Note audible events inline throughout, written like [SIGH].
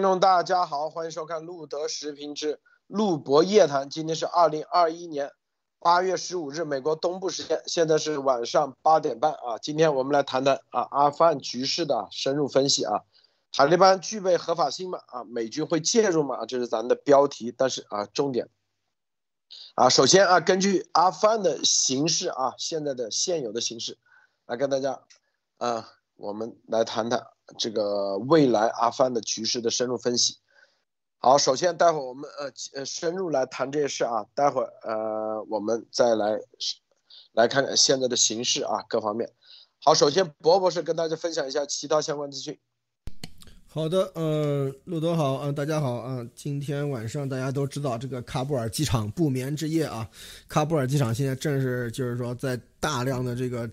观众，大家好，欢迎收看路德时评之路博夜谈。今天是二零二一年八月十五日，美国东部时间，现在是晚上八点半啊。今天我们来谈谈啊阿富汗局势的深入分析啊。塔利班具备合法性吗？啊，美军会介入吗？这是咱的标题。但是啊，重点啊，首先啊，根据阿富汗的形势啊，现在的现有的形势，来跟大家啊，我们来谈谈。这个未来阿富汗的局势的深入分析。好，首先待会儿我们呃呃深入来谈这些事啊，待会儿呃我们再来来看看现在的形势啊各方面。好，首先博博士跟大家分享一下其他相关资讯。好的，呃，路德好，嗯，大家好，啊，今天晚上大家都知道这个喀布尔机场不眠之夜啊，喀布尔机场现在正是就是说在。大量的这个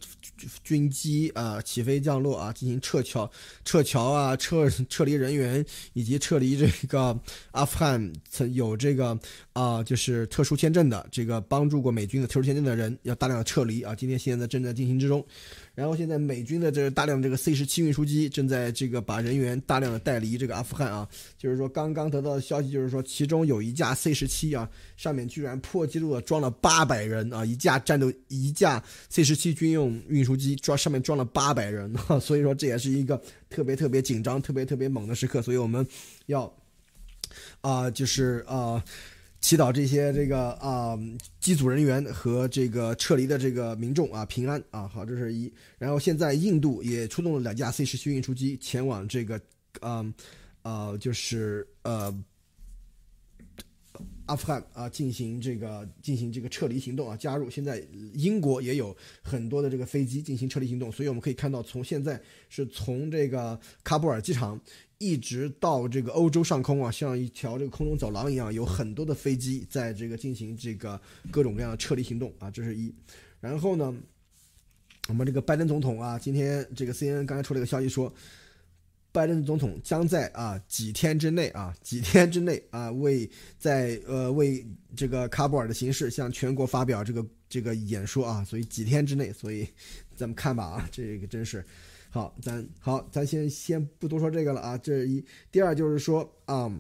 军机啊起飞降落啊，进行撤侨、撤侨啊、撤撤离人员以及撤离这个阿富汗曾有这个啊就是特殊签证的这个帮助过美军的特殊签证的人要大量的撤离啊。今天现在正在进行之中，然后现在美军的这大量这个 C 十七运输机正在这个把人员大量的带离这个阿富汗啊。就是说刚刚得到的消息就是说，其中有一架 C 十七啊，上面居然破纪录的装了八百人啊，一架战斗一架。C 十七军用运输机装上面装了八百人，[LAUGHS] 所以说这也是一个特别特别紧张、特别特别猛的时刻，所以我们要啊，就是啊，祈祷这些这个啊机组人员和这个撤离的这个民众啊平安啊。好，这是一。然后现在印度也出动了两架 C 十七运输机前往这个嗯呃就是呃。阿富汗啊，进行这个进行这个撤离行动啊，加入现在英国也有很多的这个飞机进行撤离行动，所以我们可以看到，从现在是从这个喀布尔机场一直到这个欧洲上空啊，像一条这个空中走廊一样，有很多的飞机在这个进行这个各种各样的撤离行动啊，这是一。然后呢，我们这个拜登总统啊，今天这个 CNN 刚才出了一个消息说。拜登总统将在啊几天之内啊几天之内啊为在呃为这个喀布尔的形势向全国发表这个这个演说啊，所以几天之内，所以咱们看吧啊，这个真是好，咱好，咱先先不多说这个了啊，这一第二就是说啊，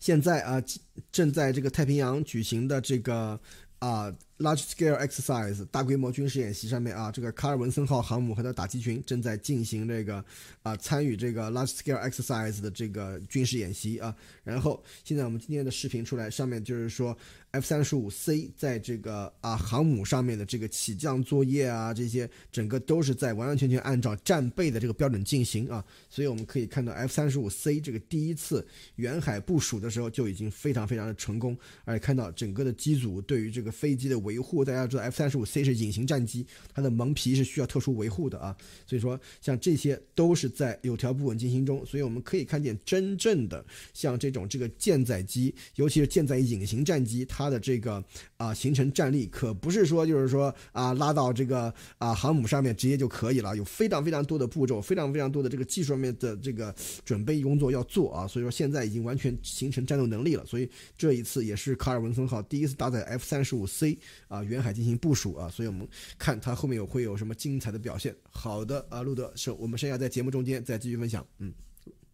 现在啊正在这个太平洋举行的这个啊。Large scale exercise 大规模军事演习上面啊，这个卡尔文森号航母和它打击群正在进行这个啊参与这个 large scale exercise 的这个军事演习啊。然后现在我们今天的视频出来，上面就是说 F 三十五 C 在这个啊航母上面的这个起降作业啊，这些整个都是在完完全全按照战备的这个标准进行啊。所以我们可以看到 F 三十五 C 这个第一次远海部署的时候就已经非常非常的成功，而且看到整个的机组对于这个飞机的维维护大家知道，F 三十五 C 是隐形战机，它的蒙皮是需要特殊维护的啊。所以说，像这些都是在有条不紊进行中。所以我们可以看见，真正的像这种这个舰载机，尤其是舰载隐形战机，它的这个啊形成战力，可不是说就是说啊拉到这个啊航母上面直接就可以了，有非常非常多的步骤，非常非常多的这个技术上面的这个准备工作要做啊。所以说，现在已经完全形成战斗能力了。所以这一次也是卡尔文森号第一次搭载 F 三十五 C。啊，远海进行部署啊，所以我们看他后面有会有什么精彩的表现。好的啊，路德是我们剩下在节目中间再继续分享。嗯，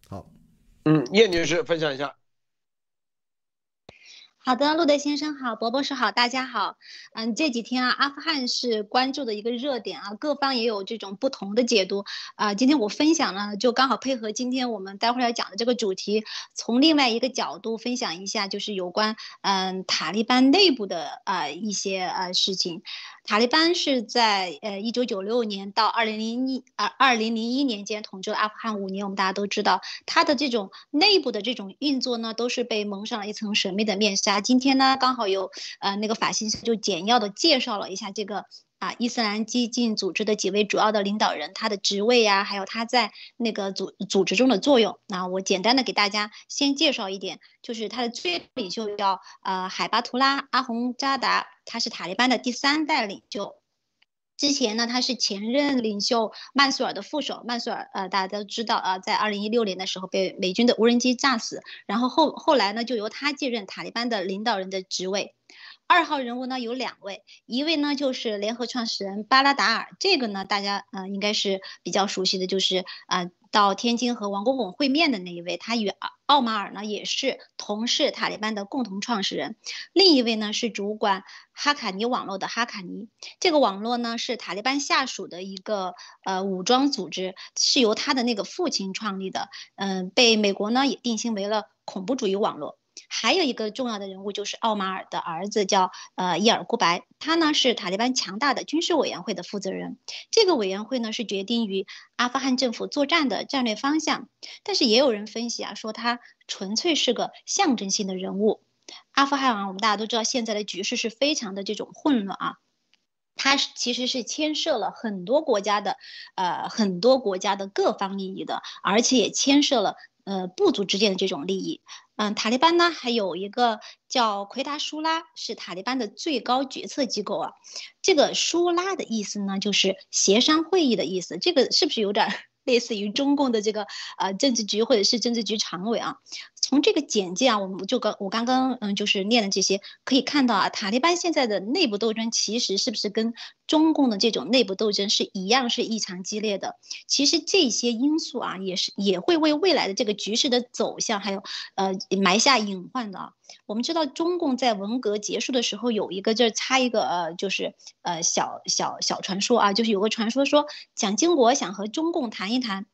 好，嗯，叶女士分享一下。好的，路德先生好，伯博士好，大家好。嗯，这几天啊，阿富汗是关注的一个热点啊，各方也有这种不同的解读啊。今天我分享呢，就刚好配合今天我们待会儿要讲的这个主题，从另外一个角度分享一下，就是有关嗯塔利班内部的啊一些呃事情。塔利班是在呃一九九六年到二零零一啊二零零一年间统治了阿富汗五年，我们大家都知道，它的这种内部的这种运作呢，都是被蒙上了一层神秘的面纱。今天呢，刚好有呃那个法新社就简要的介绍了一下这个。啊，伊斯兰激进组织的几位主要的领导人，他的职位呀，还有他在那个组组织中的作用。那我简单的给大家先介绍一点，就是他的最领袖叫呃海巴图拉阿洪扎达，他是塔利班的第三代领袖。之前呢，他是前任领袖曼苏尔的副手。曼苏尔呃，大家都知道啊，在二零一六年的时候被美军的无人机炸死，然后后后来呢，就由他继任塔利班的领导人的职位。二号人物呢有两位，一位呢就是联合创始人巴拉达尔，这个呢大家呃应该是比较熟悉的，就是啊。到天津和王国拱会面的那一位，他与奥马尔呢也是同是塔利班的共同创始人。另一位呢是主管哈卡尼网络的哈卡尼，这个网络呢是塔利班下属的一个呃武装组织，是由他的那个父亲创立的。嗯，被美国呢也定性为了恐怖主义网络。还有一个重要的人物就是奥马尔的儿子，叫呃伊尔库白，他呢是塔利班强大的军事委员会的负责人。这个委员会呢是决定与阿富汗政府作战的战略方向。但是也有人分析啊，说他纯粹是个象征性的人物。阿富汗啊，我们大家都知道，现在的局势是非常的这种混乱啊，它其实是牵涉了很多国家的呃很多国家的各方利益的，而且也牵涉了呃部族之间的这种利益。嗯，塔利班呢还有一个叫奎达舒拉，是塔利班的最高决策机构啊。这个舒拉的意思呢，就是协商会议的意思。这个是不是有点 [LAUGHS] 类似于中共的这个呃政治局或者是政治局常委啊？从这个简介啊，我们就刚我刚刚嗯就是念的这些，可以看到啊，塔利班现在的内部斗争其实是不是跟中共的这种内部斗争是一样，是异常激烈的？其实这些因素啊，也是也会为未来的这个局势的走向还有呃埋下隐患的啊。我们知道中共在文革结束的时候有一个这插一个呃就是呃小小小传说啊，就是有个传说说蒋经国想和中共谈一谈。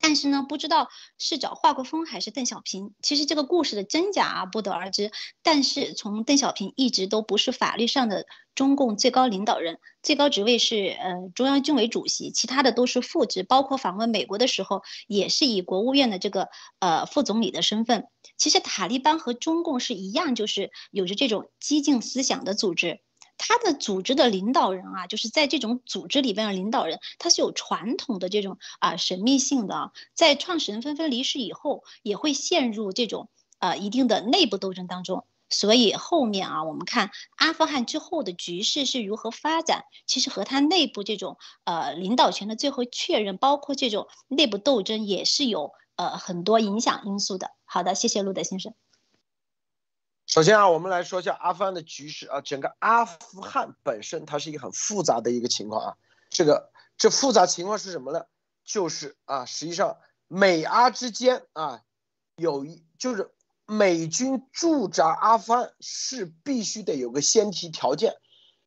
但是呢，不知道是找华国锋还是邓小平。其实这个故事的真假啊，不得而知。但是从邓小平一直都不是法律上的中共最高领导人，最高职位是呃中央军委主席，其他的都是副职。包括访问美国的时候，也是以国务院的这个呃副总理的身份。其实塔利班和中共是一样，就是有着这种激进思想的组织。他的组织的领导人啊，就是在这种组织里边的领导人，他是有传统的这种啊神秘性的。在创始人纷纷离世以后，也会陷入这种呃一定的内部斗争当中。所以后面啊，我们看阿富汗之后的局势是如何发展，其实和他内部这种呃领导权的最后确认，包括这种内部斗争，也是有呃很多影响因素的。好的，谢谢路德先生。首先啊，我们来说一下阿富汗的局势啊。整个阿富汗本身它是一个很复杂的一个情况啊。这个这复杂情况是什么呢？就是啊，实际上美阿之间啊，有一就是美军驻扎阿富汗是必须得有个先提条件，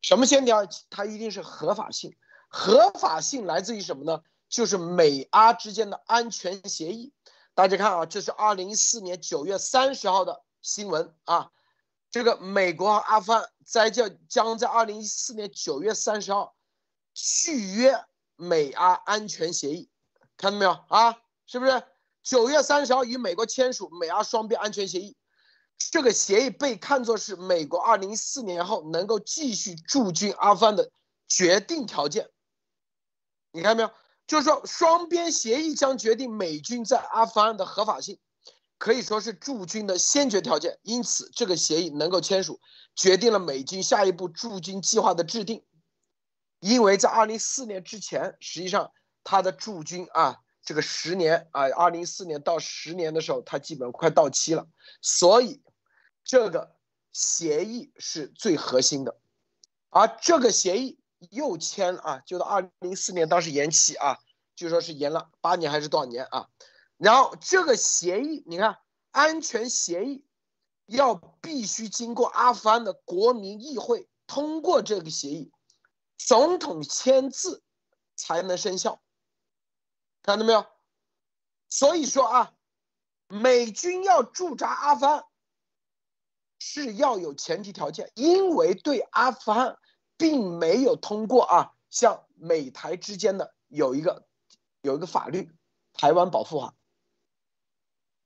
什么先提条？它一定是合法性。合法性来自于什么呢？就是美阿之间的安全协议。大家看啊，这是二零一四年九月三十号的。新闻啊，这个美国和阿富汗在将将在二零一四年九月三十号续约美阿安全协议，看到没有啊？是不是九月三十号与美国签署美阿双边安全协议？这个协议被看作是美国二零一四年后能够继续驻军阿富汗的决定条件。你看到没有？就是说双边协议将决定美军在阿富汗的合法性。可以说是驻军的先决条件，因此这个协议能够签署，决定了美军下一步驻军计划的制定。因为在二零四年之前，实际上他的驻军啊，这个十年啊，二零四年到十年的时候，他基本快到期了，所以这个协议是最核心的。而这个协议又签啊，就到二零四年，当时延期啊，就说是延了八年还是多少年啊？然后这个协议，你看，安全协议要必须经过阿富汗的国民议会通过这个协议，总统签字才能生效，看到没有？所以说啊，美军要驻扎阿富汗是要有前提条件，因为对阿富汗并没有通过啊，像美台之间的有一个有一个法律《台湾保护法》。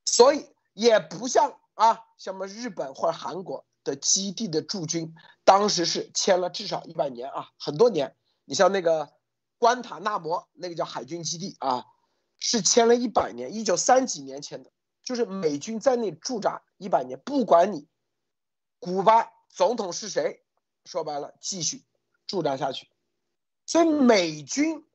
所以也不像啊，像什么日本或者韩国的基地的驻军，当时是签了至少一百年啊，很多年。你像那个关塔那摩那个叫海军基地啊，是签了一百年，一九三几年签的，就是美军在那驻扎一百年，不管你古巴总统是谁，说白了继续驻扎下去。所以美军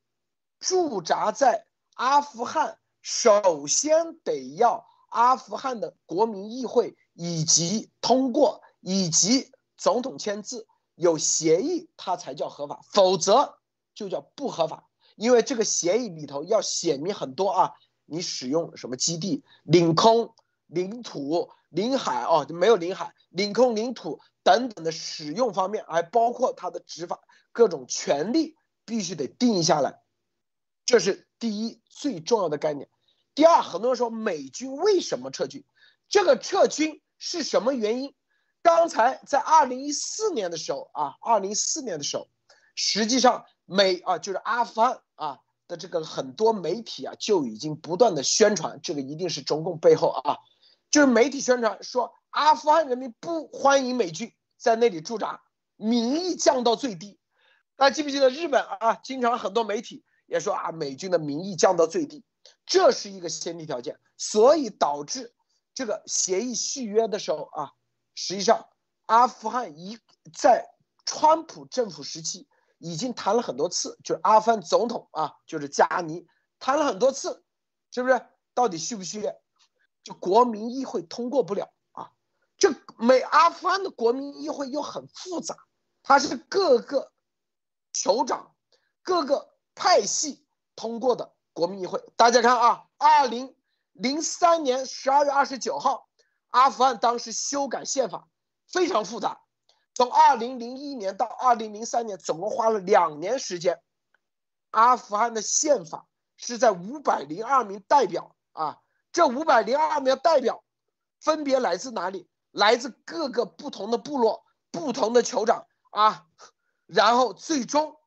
驻扎在阿富汗，首先得要。阿富汗的国民议会以及通过以及总统签字有协议，它才叫合法，否则就叫不合法。因为这个协议里头要写明很多啊，你使用什么基地、领空、领土、领海哦，没有领海、领空、领土等等的使用方面，还包括它的执法各种权利，必须得定下来。这是第一最重要的概念。第二，很多人说美军为什么撤军？这个撤军是什么原因？刚才在二零一四年的时候啊，二零一四年的时候，实际上美啊就是阿富汗啊的这个很多媒体啊就已经不断的宣传，这个一定是中共背后啊，就是媒体宣传说阿富汗人民不欢迎美军在那里驻扎，民意降到最低。大家记不记得日本啊？经常很多媒体也说啊，美军的民意降到最低。这是一个先提条件，所以导致这个协议续约的时候啊，实际上阿富汗一在川普政府时期已经谈了很多次，就是阿富汗总统啊，就是加尼谈了很多次，是不是？到底续不续约？就国民议会通过不了啊。这美阿富汗的国民议会又很复杂，它是各个酋长、各个派系通过的。国民议会，大家看啊，二零零三年十二月二十九号，阿富汗当时修改宪法非常复杂，从二零零一年到二零零三年，总共花了两年时间。阿富汗的宪法是在五百零二名代表啊，这五百零二名代表分别来自哪里？来自各个不同的部落、不同的酋长啊，然后最终，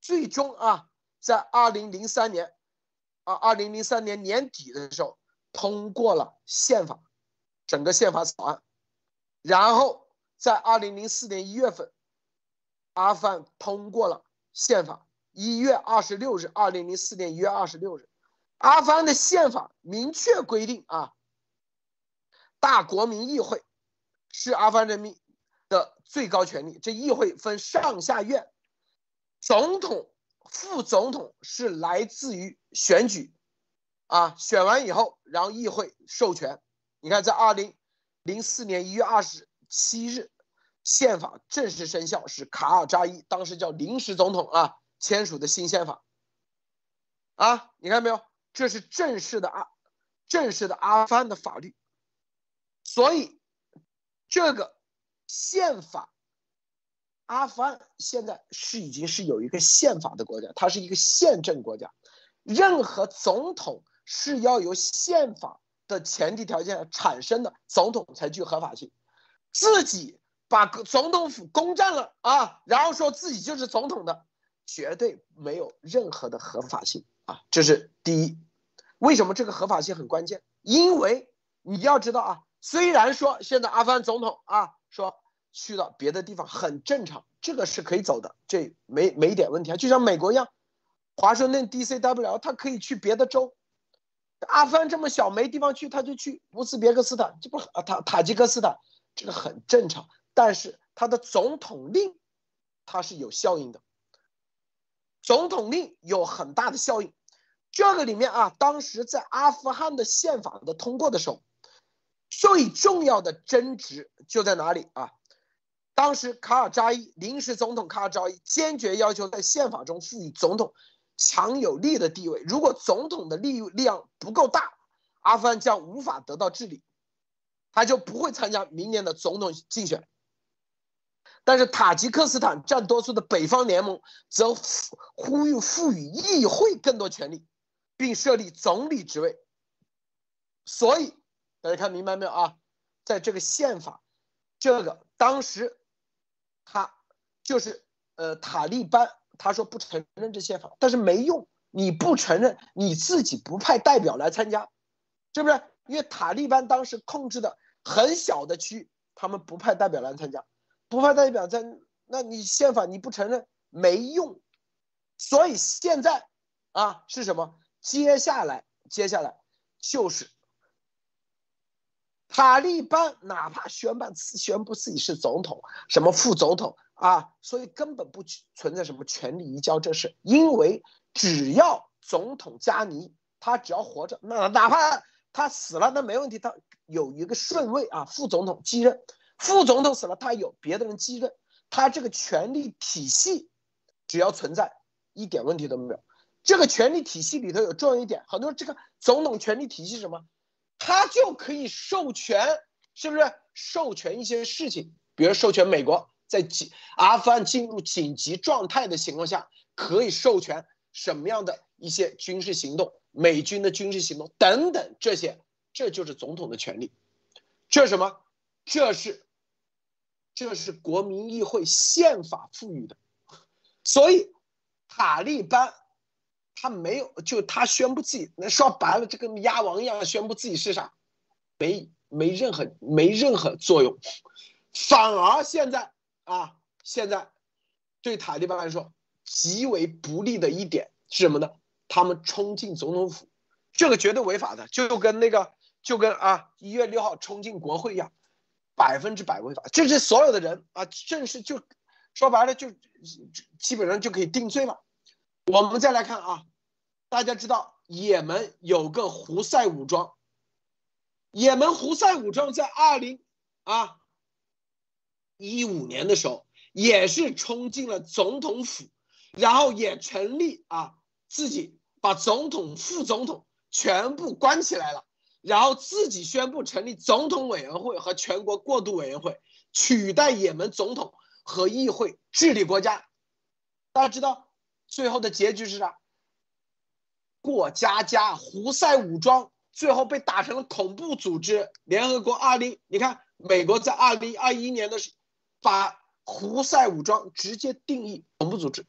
最终啊，在二零零三年。啊，二零零三年年底的时候通过了宪法，整个宪法草案，然后在二零零四年一月份，阿富汗通过了宪法。一月二十六日，二零零四年一月二十六日，阿富汗的宪法明确规定啊，大国民议会是阿富汗人民的最高权力。这议会分上下院，总统。副总统是来自于选举，啊，选完以后，然后议会授权。你看，在二零零四年一月二十七日，宪法正式生效，是卡尔扎伊当时叫临时总统啊签署的新宪法。啊，你看没有？这是正式的阿，正式的阿富汗的法律。所以，这个宪法。阿富汗现在是已经是有一个宪法的国家，它是一个宪政国家，任何总统是要由宪法的前提条件产生的，总统才具合法性。自己把总统府攻占了啊，然后说自己就是总统的，绝对没有任何的合法性啊，这是第一。为什么这个合法性很关键？因为你要知道啊，虽然说现在阿富汗总统啊说。去到别的地方很正常，这个是可以走的，这没没一点问题啊。就像美国一样，华盛顿 D.C. W 他可以去别的州，阿富汗这么小没地方去，他就去乌兹别克斯坦，这不啊塔塔吉克斯坦，这个很正常。但是他的总统令，它是有效应的，总统令有很大的效应。这个里面啊，当时在阿富汗的宪法的通过的时候，最重要的争执就在哪里啊？当时卡尔扎伊临时总统卡尔扎伊坚决要求在宪法中赋予总统强有力的地位。如果总统的力量不够大，阿富汗将无法得到治理，他就不会参加明年的总统竞选。但是塔吉克斯坦占多数的北方联盟则呼吁赋予议会更多权利，并设立总理职位。所以大家看明白没有啊？在这个宪法，这个当时。他就是呃塔利班，他说不承认这宪法，但是没用，你不承认，你自己不派代表来参加，是不是？因为塔利班当时控制的很小的区域，他们不派代表来参加，不派代表在，那你宪法你不承认没用，所以现在啊是什么？接下来接下来就是。塔利班哪怕宣办宣布自己是总统，什么副总统啊，所以根本不存在什么权力移交这事，因为只要总统加尼他只要活着，那哪怕他死了那没问题，他有一个顺位啊，副总统继任，副总统死了，他有别的人继任，他这个权力体系只要存在，一点问题都没有。这个权力体系里头有重要一点，很多这个总统权力体系是什么？他就可以授权，是不是授权一些事情？比如授权美国在紧阿富汗进入紧急状态的情况下，可以授权什么样的一些军事行动，美军的军事行动等等这些，这就是总统的权利。这是什么？这是，这是国民议会宪法赋予的。所以，塔利班。他没有，就他宣布自己，那说白了，就跟鸭王一样，宣布自己是啥，没没任何没任何作用，反而现在啊，现在对塔利班来说极为不利的一点是什么呢？他们冲进总统府，这个绝对违法的，就跟那个就跟啊一月六号冲进国会一样，百分之百违法。这是所有的人啊，正式就说白了就基本上就可以定罪了。我们再来看啊，大家知道也门有个胡塞武装，也门胡塞武装在二零啊一五年的时候也是冲进了总统府，然后也成立啊自己把总统、副总统全部关起来了，然后自己宣布成立总统委员会和全国过渡委员会，取代也门总统和议会治理国家。大家知道。最后的结局是啥？过家家胡塞武装最后被打成了恐怖组织。联合国二零，你看美国在二零二一年的时，把胡塞武装直接定义恐怖组织。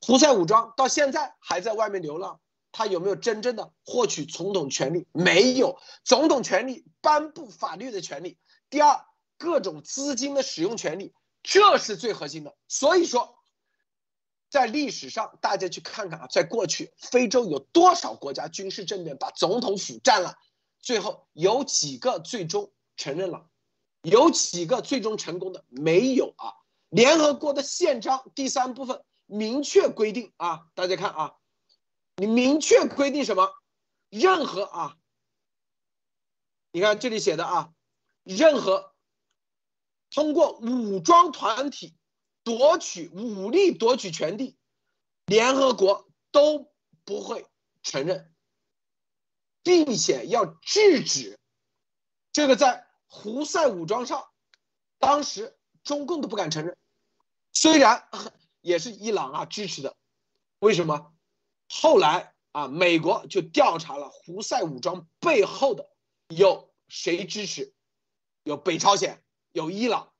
胡塞武装到现在还在外面流浪，他有没有真正的获取总统权利？没有，总统权利颁布法律的权利。第二，各种资金的使用权利，这是最核心的。所以说。在历史上，大家去看看啊，在过去非洲有多少国家军事政变把总统府占了，最后有几个最终承认了，有几个最终成功的没有啊？联合国的宪章第三部分明确规定啊，大家看啊，你明确规定什么？任何啊，你看这里写的啊，任何通过武装团体。夺取武力夺取权利，联合国都不会承认，并且要制止。这个在胡塞武装上，当时中共都不敢承认，虽然也是伊朗啊支持的。为什么？后来啊，美国就调查了胡塞武装背后的有谁支持，有北朝鲜，有伊朗。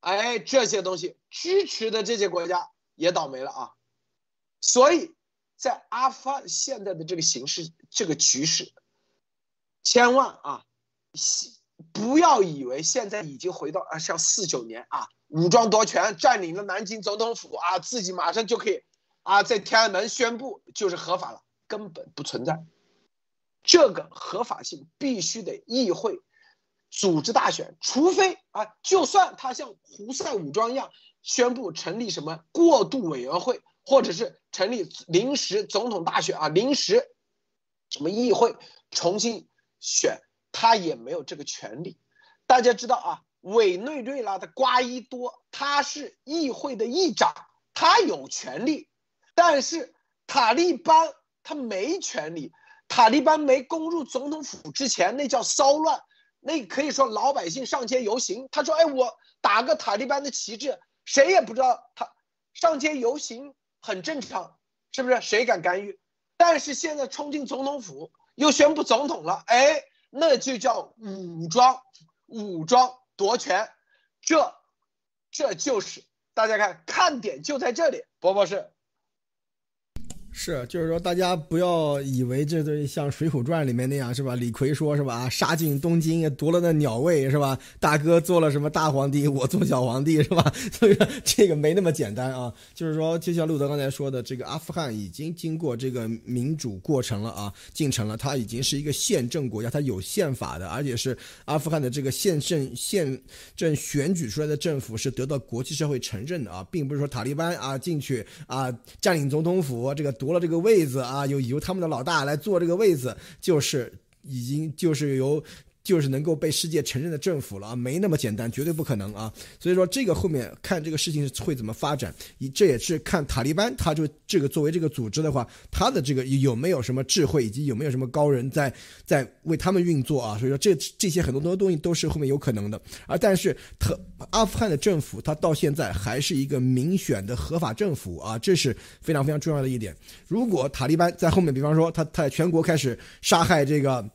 哎，这些东西支持的这些国家也倒霉了啊！所以，在阿富汗现在的这个形势、这个局势，千万啊，不要以为现在已经回到啊，像四九年啊，武装夺权，占领了南京总统府啊，自己马上就可以啊，在天安门宣布就是合法了，根本不存在。这个合法性必须得议会。组织大选，除非啊，就算他像胡塞武装一样宣布成立什么过渡委员会，或者是成立临时总统大选啊，临时什么议会重新选，他也没有这个权利。大家知道啊，委内瑞拉的瓜伊多他是议会的议长，他有权利，但是塔利班他没权利。塔利班没攻入总统府之前，那叫骚乱。那可以说老百姓上街游行，他说：“哎，我打个塔利班的旗帜，谁也不知道他上街游行很正常，是不是？谁敢干预？但是现在冲进总统府，又宣布总统了，哎，那就叫武装，武装夺权，这，这就是大家看看点就在这里，伯伯是。是，就是说，大家不要以为这这像《水浒传》里面那样，是吧？李逵说，是吧？杀进东京，夺了那鸟位，是吧？大哥做了什么大皇帝，我做小皇帝，是吧？[LAUGHS] 所以说这个没那么简单啊。就是说，就像路德刚才说的，这个阿富汗已经经过这个民主过程了啊，进程了，它已经是一个宪政国家，它有宪法的，而且是阿富汗的这个宪政宪政选举出来的政府是得到国际社会承认的啊，并不是说塔利班啊进去啊占领总统府这个。夺了这个位子啊，由由他们的老大来做这个位子，就是已经就是由就是能够被世界承认的政府了啊，没那么简单，绝对不可能啊。所以说这个后面看这个事情会怎么发展，这也是看塔利班他就这个作为这个组织的话，他的这个有没有什么智慧，以及有没有什么高人在在为他们运作啊。所以说这这些很多多东西都是后面有可能的啊。但是特阿富汗的政府，他到现在还是一个民选的合法政府啊，这是非常非常重要的一点。如果塔利班在后面，比方说他他在全国开始杀害这个。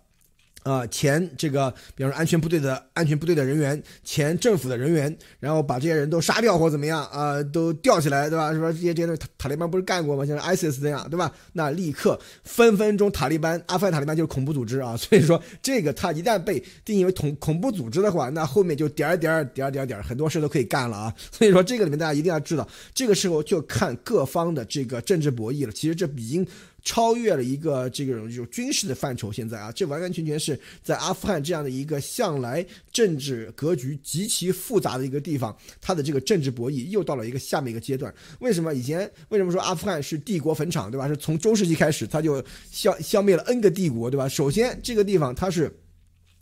啊，前这个，比方说安全部队的安全部队的人员，前政府的人员，然后把这些人都杀掉或怎么样啊，都吊起来，对吧？是吧？这些这些塔塔利班不是干过吗？像 ISIS 这样，对吧？那立刻分分钟塔利班，阿富汗塔利班就是恐怖组织啊。[LAUGHS] 所以说，这个他一旦被定义为恐恐怖组织的话，那后面就点儿点儿点儿点儿点儿，很多事都可以干了啊。[LAUGHS] 所以说，这个里面大家一定要知道，这个时候就看各方的这个政治博弈了。其实这已经。超越了一个这种就军事的范畴，现在啊，这完完全全是在阿富汗这样的一个向来政治格局极其复杂的一个地方，它的这个政治博弈又到了一个下面一个阶段。为什么以前为什么说阿富汗是帝国坟场，对吧？是从中世纪开始，它就消消灭了 N 个帝国，对吧？首先这个地方它是。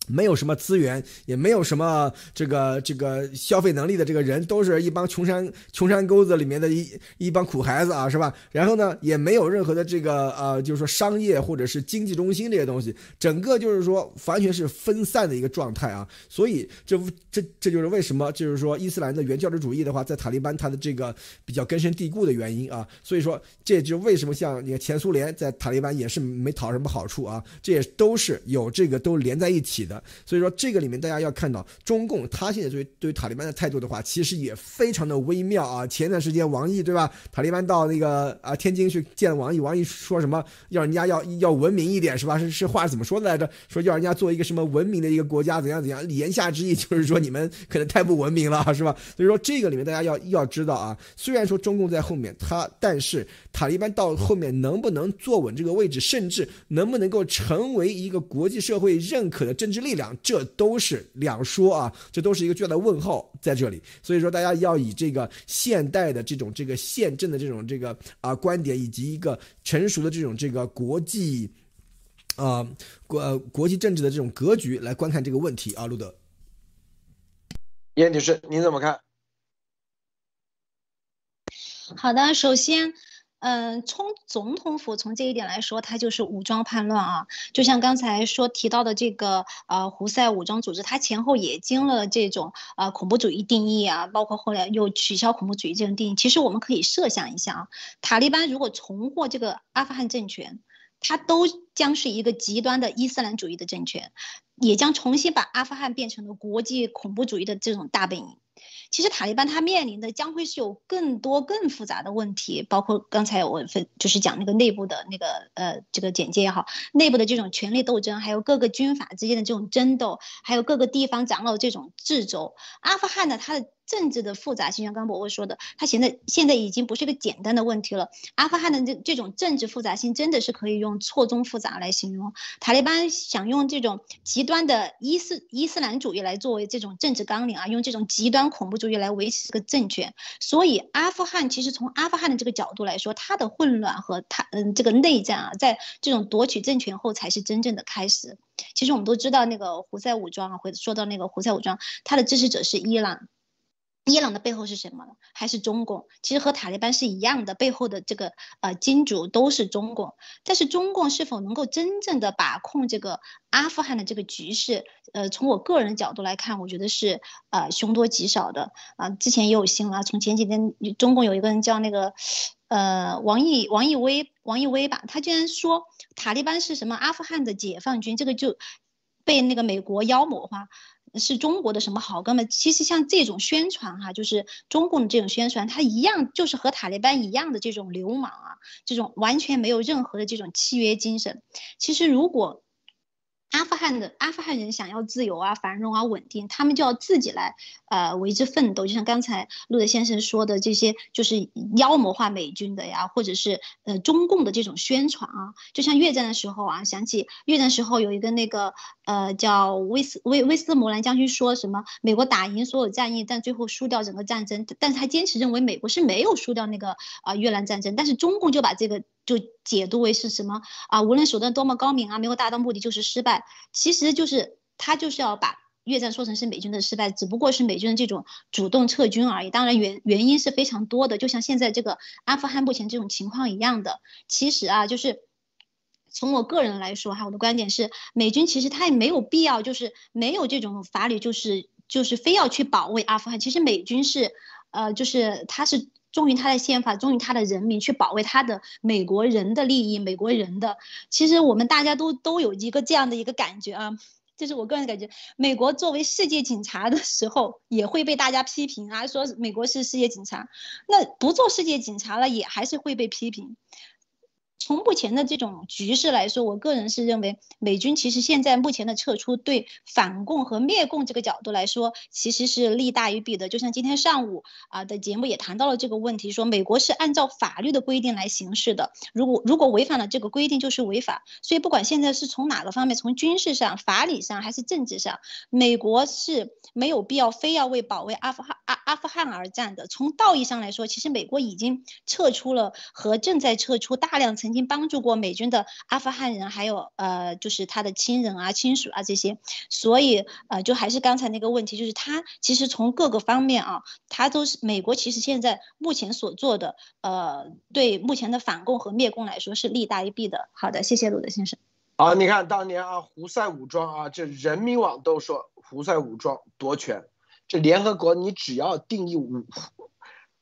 没有什么资源，也没有什么这个这个消费能力的这个人，都是一帮穷山穷山沟子里面的一一帮苦孩子啊，是吧？然后呢，也没有任何的这个呃，就是说商业或者是经济中心这些东西，整个就是说完全是分散的一个状态啊。所以这这这就是为什么就是说伊斯兰的原教旨主义的话，在塔利班它的这个比较根深蒂固的原因啊。所以说这就为什么像你看前苏联在塔利班 [LAUGHS] 也是没讨什么好处啊，这也都是有这个都连在一起的。所以说，这个里面大家要看到，中共他现在对对塔利班的态度的话，其实也非常的微妙啊。前段时间王毅对吧，塔利班到那个啊天津去见王毅，王毅说什么要人家要要文明一点是吧？是是话怎么说的来着？说要人家做一个什么文明的一个国家，怎样怎样？言下之意就是说你们可能太不文明了是吧？所以说这个里面大家要要知道啊，虽然说中共在后面，他但是塔利班到后面能不能坐稳这个位置，甚至能不能够成为一个国际社会认可的政治力量，这都是两说啊，这都是一个巨大的问号在这里。所以说，大家要以这个现代的这种这个宪政的这种这个啊观点，以及一个成熟的这种这个国际啊国国际政治的这种格局来观看这个问题啊。路德，叶女士，您怎么看？好的，首先。嗯，从总统府从这一点来说，它就是武装叛乱啊。就像刚才说提到的这个呃胡塞武装组织，它前后也经了这种呃恐怖主义定义啊，包括后来又取消恐怖主义这种定义。其实我们可以设想一下啊，塔利班如果重获这个阿富汗政权，它都将是一个极端的伊斯兰主义的政权，也将重新把阿富汗变成了国际恐怖主义的这种大本营。其实塔利班他面临的将会是有更多更复杂的问题，包括刚才我分就是讲那个内部的那个呃这个简介也好，内部的这种权力斗争，还有各个军阀之间的这种争斗，还有各个地方长老这种制肘。阿富汗呢，它的。政治的复杂性，像刚伯伯说的，他现在现在已经不是一个简单的问题了。阿富汗的这这种政治复杂性，真的是可以用错综复杂来形容。塔利班想用这种极端的伊斯伊斯兰主义来作为这种政治纲领啊，用这种极端恐怖主义来维持这个政权。所以阿富汗其实从阿富汗的这个角度来说，它的混乱和它嗯这个内战啊，在这种夺取政权后才是真正的开始。其实我们都知道那个胡塞武装啊，会说到那个胡塞武装，它的支持者是伊朗。伊朗的背后是什么？还是中共？其实和塔利班是一样的，背后的这个呃金主都是中共。但是中共是否能够真正的把控这个阿富汗的这个局势？呃，从我个人角度来看，我觉得是呃凶多吉少的啊。之前也有新闻啊，从前几天中共有一个人叫那个呃王毅王毅威王毅威吧，他居然说塔利班是什么阿富汗的解放军，这个就被那个美国妖魔化。是中国的什么好哥们？其实像这种宣传哈，就是中共的这种宣传，它一样就是和塔利班一样的这种流氓啊，这种完全没有任何的这种契约精神。其实如果。阿富汗的阿富汗人想要自由啊、繁荣啊、稳定，他们就要自己来，呃，为之奋斗。就像刚才路德先生说的，这些就是妖魔化美军的呀，或者是呃中共的这种宣传啊。就像越战的时候啊，想起越战时候有一个那个呃叫威斯威威斯摩兰将军说什么，美国打赢所有战役，但最后输掉整个战争，但是他坚持认为美国是没有输掉那个啊越南战争，但是中共就把这个。就解读为是什么啊？无论手段多么高明啊，没有达到目的就是失败。其实就是他就是要把越战说成是美军的失败，只不过是美军的这种主动撤军而已。当然原原因是非常多的，就像现在这个阿富汗目前这种情况一样的。其实啊，就是从我个人来说哈，我的观点是，美军其实他也没有必要，就是没有这种法律，就是就是非要去保卫阿富汗。其实美军是，呃，就是他是。忠于他的宪法，忠于他的人民，去保卫他的美国人的利益，美国人的。其实我们大家都都有一个这样的一个感觉啊，这是我个人感觉。美国作为世界警察的时候，也会被大家批评啊，说美国是世界警察。那不做世界警察了，也还是会被批评。从目前的这种局势来说，我个人是认为，美军其实现在目前的撤出，对反共和灭共这个角度来说，其实是利大于弊的。就像今天上午啊的节目也谈到了这个问题，说美国是按照法律的规定来行事的，如果如果违反了这个规定，就是违法。所以不管现在是从哪个方面，从军事上、法理上还是政治上，美国是没有必要非要为保卫阿富汗阿阿富汗而战的。从道义上来说，其实美国已经撤出了和正在撤出大量曾。经帮助过美军的阿富汗人，还有呃，就是他的亲人啊、亲属啊这些，所以呃，就还是刚才那个问题，就是他其实从各个方面啊，他都是美国其实现在目前所做的，呃，对目前的反共和灭共来说是利大于弊的。好的，谢谢鲁德先生。好，你看当年啊，胡塞武装啊，这人民网都说胡塞武装夺权，这联合国你只要定义武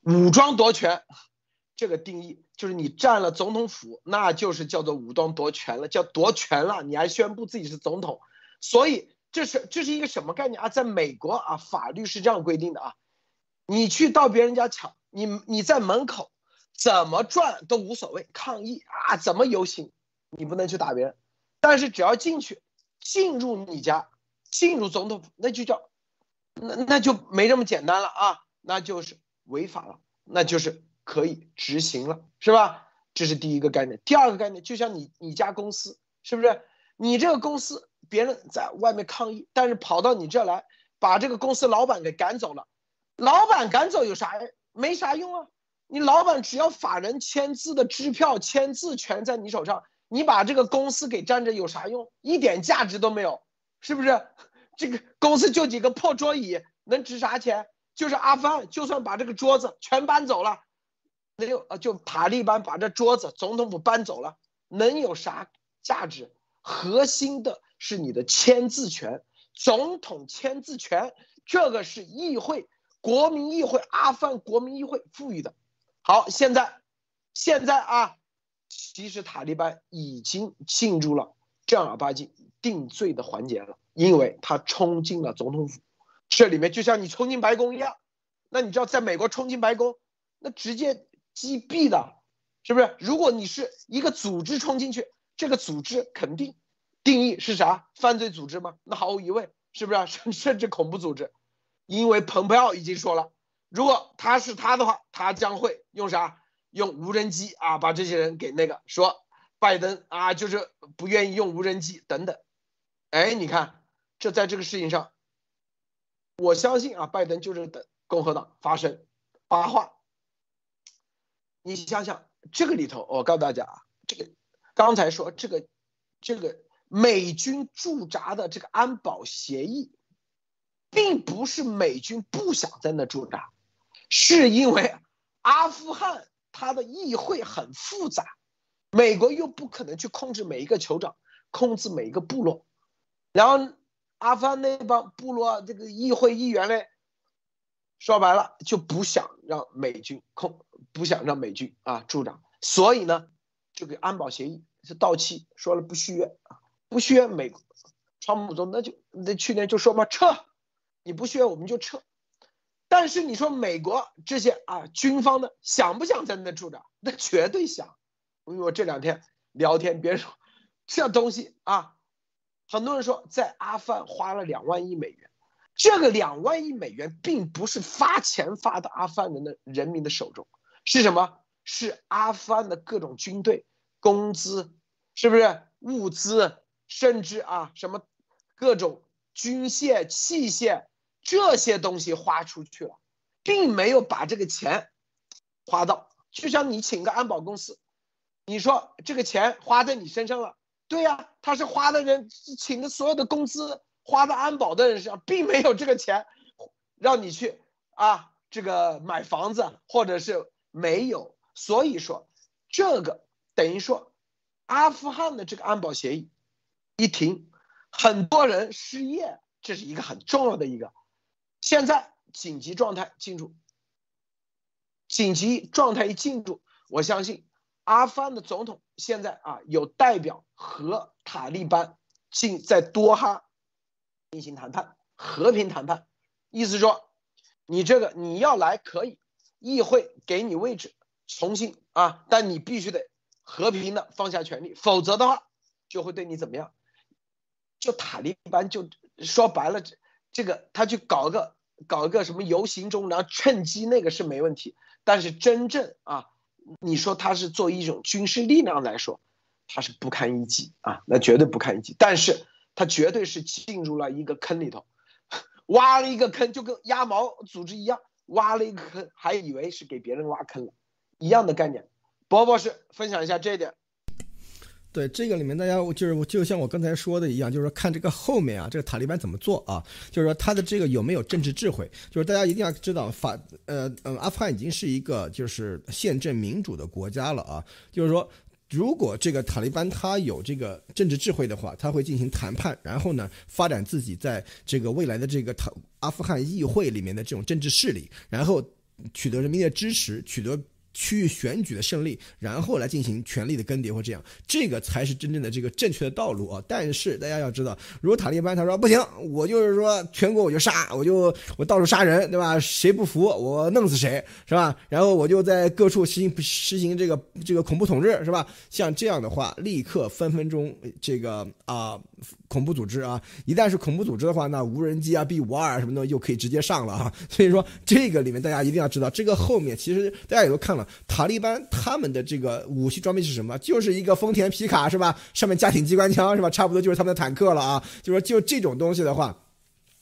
武装夺权。这个定义就是你占了总统府，那就是叫做武装夺权了，叫夺权了。你还宣布自己是总统，所以这是这是一个什么概念啊？在美国啊，法律是这样规定的啊，你去到别人家抢，你你在门口怎么转都无所谓，抗议啊，怎么游行，你不能去打别人，但是只要进去，进入你家，进入总统府，那就叫那那就没这么简单了啊，那就是违法了，那就是。可以执行了，是吧？这是第一个概念。第二个概念，就像你你家公司，是不是？你这个公司别人在外面抗议，但是跑到你这来，把这个公司老板给赶走了。老板赶走有啥？没啥用啊！你老板只要法人签字的支票、签字权在你手上，你把这个公司给占着有啥用？一点价值都没有，是不是？这个公司就几个破桌椅，能值啥钱？就是阿富汗，就算把这个桌子全搬走了。没有啊，就塔利班把这桌子、总统府搬走了，能有啥价值？核心的是你的签字权，总统签字权，这个是议会、国民议会、阿富汗国民议会赋予的。好，现在，现在啊，其实塔利班已经进入了正儿八经定罪的环节了，因为他冲进了总统府，这里面就像你冲进白宫一样。那你知道，在美国冲进白宫，那直接。击毙的，是不是？如果你是一个组织冲进去，这个组织肯定定义是啥？犯罪组织吗？那毫无疑问，是不是？甚 [LAUGHS] 甚至恐怖组织，因为蓬佩奥已经说了，如果他是他的话，他将会用啥？用无人机啊，把这些人给那个说。拜登啊，就是不愿意用无人机等等。哎，你看，这在这个事情上，我相信啊，拜登就是等共和党发声发话。你想想这个里头，我告诉大家啊，这个刚才说这个这个美军驻扎的这个安保协议，并不是美军不想在那驻扎，是因为阿富汗它的议会很复杂，美国又不可能去控制每一个酋长，控制每一个部落，然后阿富汗那帮部落这个议会议员嘞，说白了就不想让美军控。不想让美军啊驻扎，所以呢，这个安保协议是到期，说了不续约啊，不续约，美川普总那就那去年就说嘛撤，你不续约我们就撤。但是你说美国这些啊军方的想不想在那驻扎？那绝对想。因为我这两天聊天，别人说这东西啊，很多人说在阿富汗花了两万亿美元，这个两万亿美元并不是发钱发到阿富汗人的人民的手中。是什么？是阿富汗的各种军队工资，是不是物资，甚至啊什么各种军械器械这些东西花出去了，并没有把这个钱花到。就像你请个安保公司，你说这个钱花在你身上了，对呀，他是花的人请的所有的工资花在安保的人身上，并没有这个钱让你去啊这个买房子，或者是没有。所以说，这个等于说，阿富汗的这个安保协议一停，很多人失业，这是一个很重要的一个。现在紧急状态进入，紧急状态一进入，我相信阿富汗的总统现在啊有代表和塔利班进在多哈进行谈判，和平谈判，意思说你这个你要来可以，议会给你位置。重新啊！但你必须得和平的放下权力，否则的话就会对你怎么样？就塔利班就说白了，这这个他去搞个搞一个什么游行中，然后趁机那个是没问题。但是真正啊，你说他是作为一种军事力量来说，他是不堪一击啊，那绝对不堪一击。但是他绝对是进入了一个坑里头，挖了一个坑，就跟鸭毛组织一样，挖了一个坑，还以为是给别人挖坑了。一样的概念，博博士分享一下这一点。对这个里面，大家就是就像我刚才说的一样，就是说看这个后面啊，这个塔利班怎么做啊？就是说他的这个有没有政治智慧？就是大家一定要知道，法呃呃，阿富汗已经是一个就是宪政民主的国家了啊。就是说，如果这个塔利班他有这个政治智慧的话，他会进行谈判，然后呢，发展自己在这个未来的这个塔阿富汗议会里面的这种政治势力，然后取得人民的支持，取得。区域选举的胜利，然后来进行权力的更迭或这样，这个才是真正的这个正确的道路啊！但是大家要知道，如果塔利班他说不行，我就是说全国我就杀，我就我到处杀人，对吧？谁不服我弄死谁，是吧？然后我就在各处实行实行这个这个恐怖统治，是吧？像这样的话，立刻分分钟这个啊。恐怖组织啊，一旦是恐怖组织的话，那无人机啊、B 五二啊什么东西就可以直接上了啊。[LAUGHS] 所以说这个里面大家一定要知道，这个后面其实大家也都看了，塔利班他们的这个武器装备是什么？就是一个丰田皮卡是吧？上面加挺机关枪是吧？差不多就是他们的坦克了啊。就说就这种东西的话。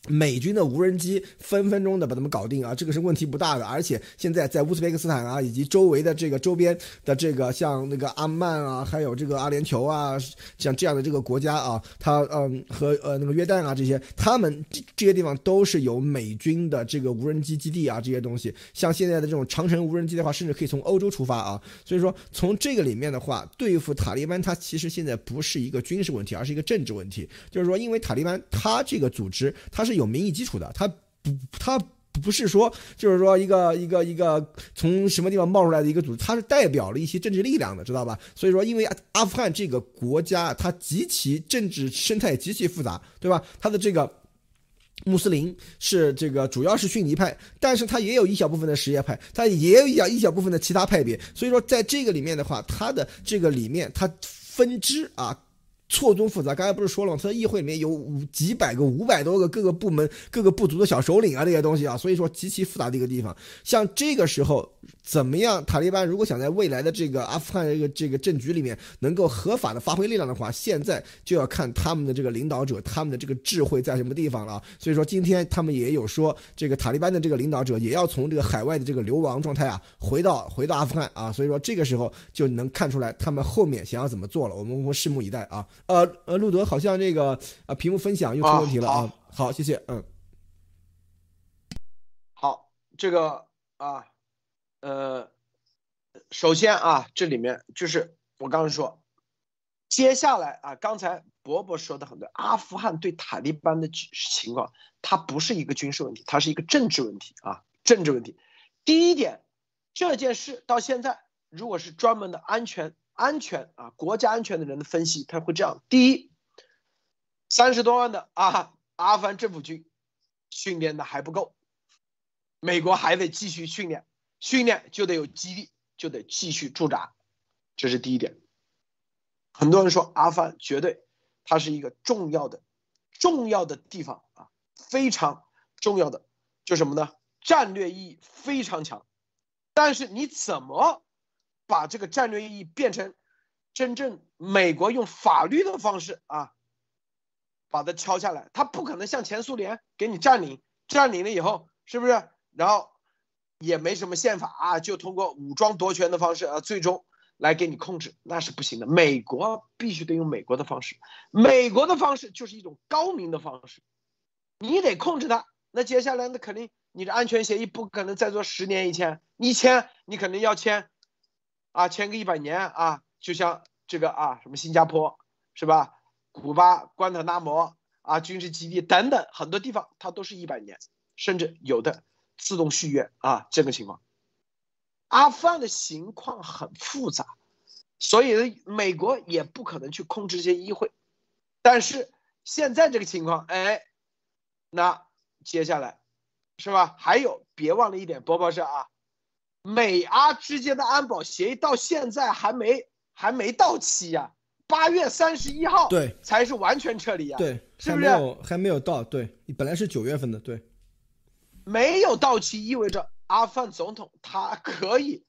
美军的无人机分分钟的把他们搞定啊，这个是问题不大的。而且现在在乌兹别克斯坦啊，以及周围的这个周边的这个像那个阿曼啊，还有这个阿联酋啊，像这样的这个国家啊，它嗯和呃那个约旦啊这些，他们这这些地方都是有美军的这个无人机基地啊，这些东西。像现在的这种长城无人机的话，甚至可以从欧洲出发啊。所以说从这个里面的话，对付塔利班，它其实现在不是一个军事问题，而是一个政治问题。就是说，因为塔利班它这个组织，它是。是有民意基础的，他不，他不是说就是说一个一个一个从什么地方冒出来的一个组织，它是代表了一些政治力量的，知道吧？所以说，因为阿富汗这个国家，它极其政治生态极其复杂，对吧？它的这个穆斯林是这个主要是逊尼派，但是它也有一小部分的什叶派，它也有一小一小部分的其他派别。所以说，在这个里面的话，它的这个里面，它分支啊。错综复杂，刚才不是说了吗？他的议会里面有五几百个、五百多个各个部门、各个部族的小首领啊，这些东西啊，所以说极其复杂的一个地方。像这个时候。怎么样？塔利班如果想在未来的这个阿富汗这个这个政局里面能够合法的发挥力量的话，现在就要看他们的这个领导者，他们的这个智慧在什么地方了。所以说，今天他们也有说，这个塔利班的这个领导者也要从这个海外的这个流亡状态啊，回到回到阿富汗啊。所以说，这个时候就能看出来他们后面想要怎么做了。我们我们拭目以待啊。呃呃，路德好像这个啊屏幕分享又出问题了啊。好，谢谢。嗯。好，这个啊。呃，首先啊，这里面就是我刚刚说，接下来啊，刚才伯伯说的很多，阿富汗对塔利班的情况，它不是一个军事问题，它是一个政治问题啊，政治问题。第一点，这件事到现在，如果是专门的安全、安全啊，国家安全的人的分析，他会这样：第一，三十多万的啊，阿富汗政府军训练的还不够，美国还得继续训练。训练就得有基地，就得继续驻扎，这是第一点。很多人说阿富汗绝对，它是一个重要的、重要的地方啊，非常重要的，就什么呢？战略意义非常强。但是你怎么把这个战略意义变成真正美国用法律的方式啊，把它敲下来？它不可能像前苏联给你占领，占领了以后是不是？然后。也没什么宪法啊，就通过武装夺权的方式啊，最终来给你控制，那是不行的。美国必须得用美国的方式，美国的方式就是一种高明的方式，你得控制它。那接下来那肯定你的安全协议不可能再做十年一签，你签你肯定要签，啊，签个一百年啊，就像这个啊什么新加坡是吧？古巴、关塔那摩啊军事基地等等很多地方它都是一百年，甚至有的自动续约啊这个情况。阿富汗的情况很复杂，所以美国也不可能去控制这些议会。但是现在这个情况，哎，那接下来是吧？还有别忘了一点，波波是啊，美阿之间的安保协议到现在还没还没到期呀，八月三十一号对才是完全撤离呀，对，是不是？还没有还没有到，对，本来是九月份的，对，没有到期意味着。阿富汗总统他可以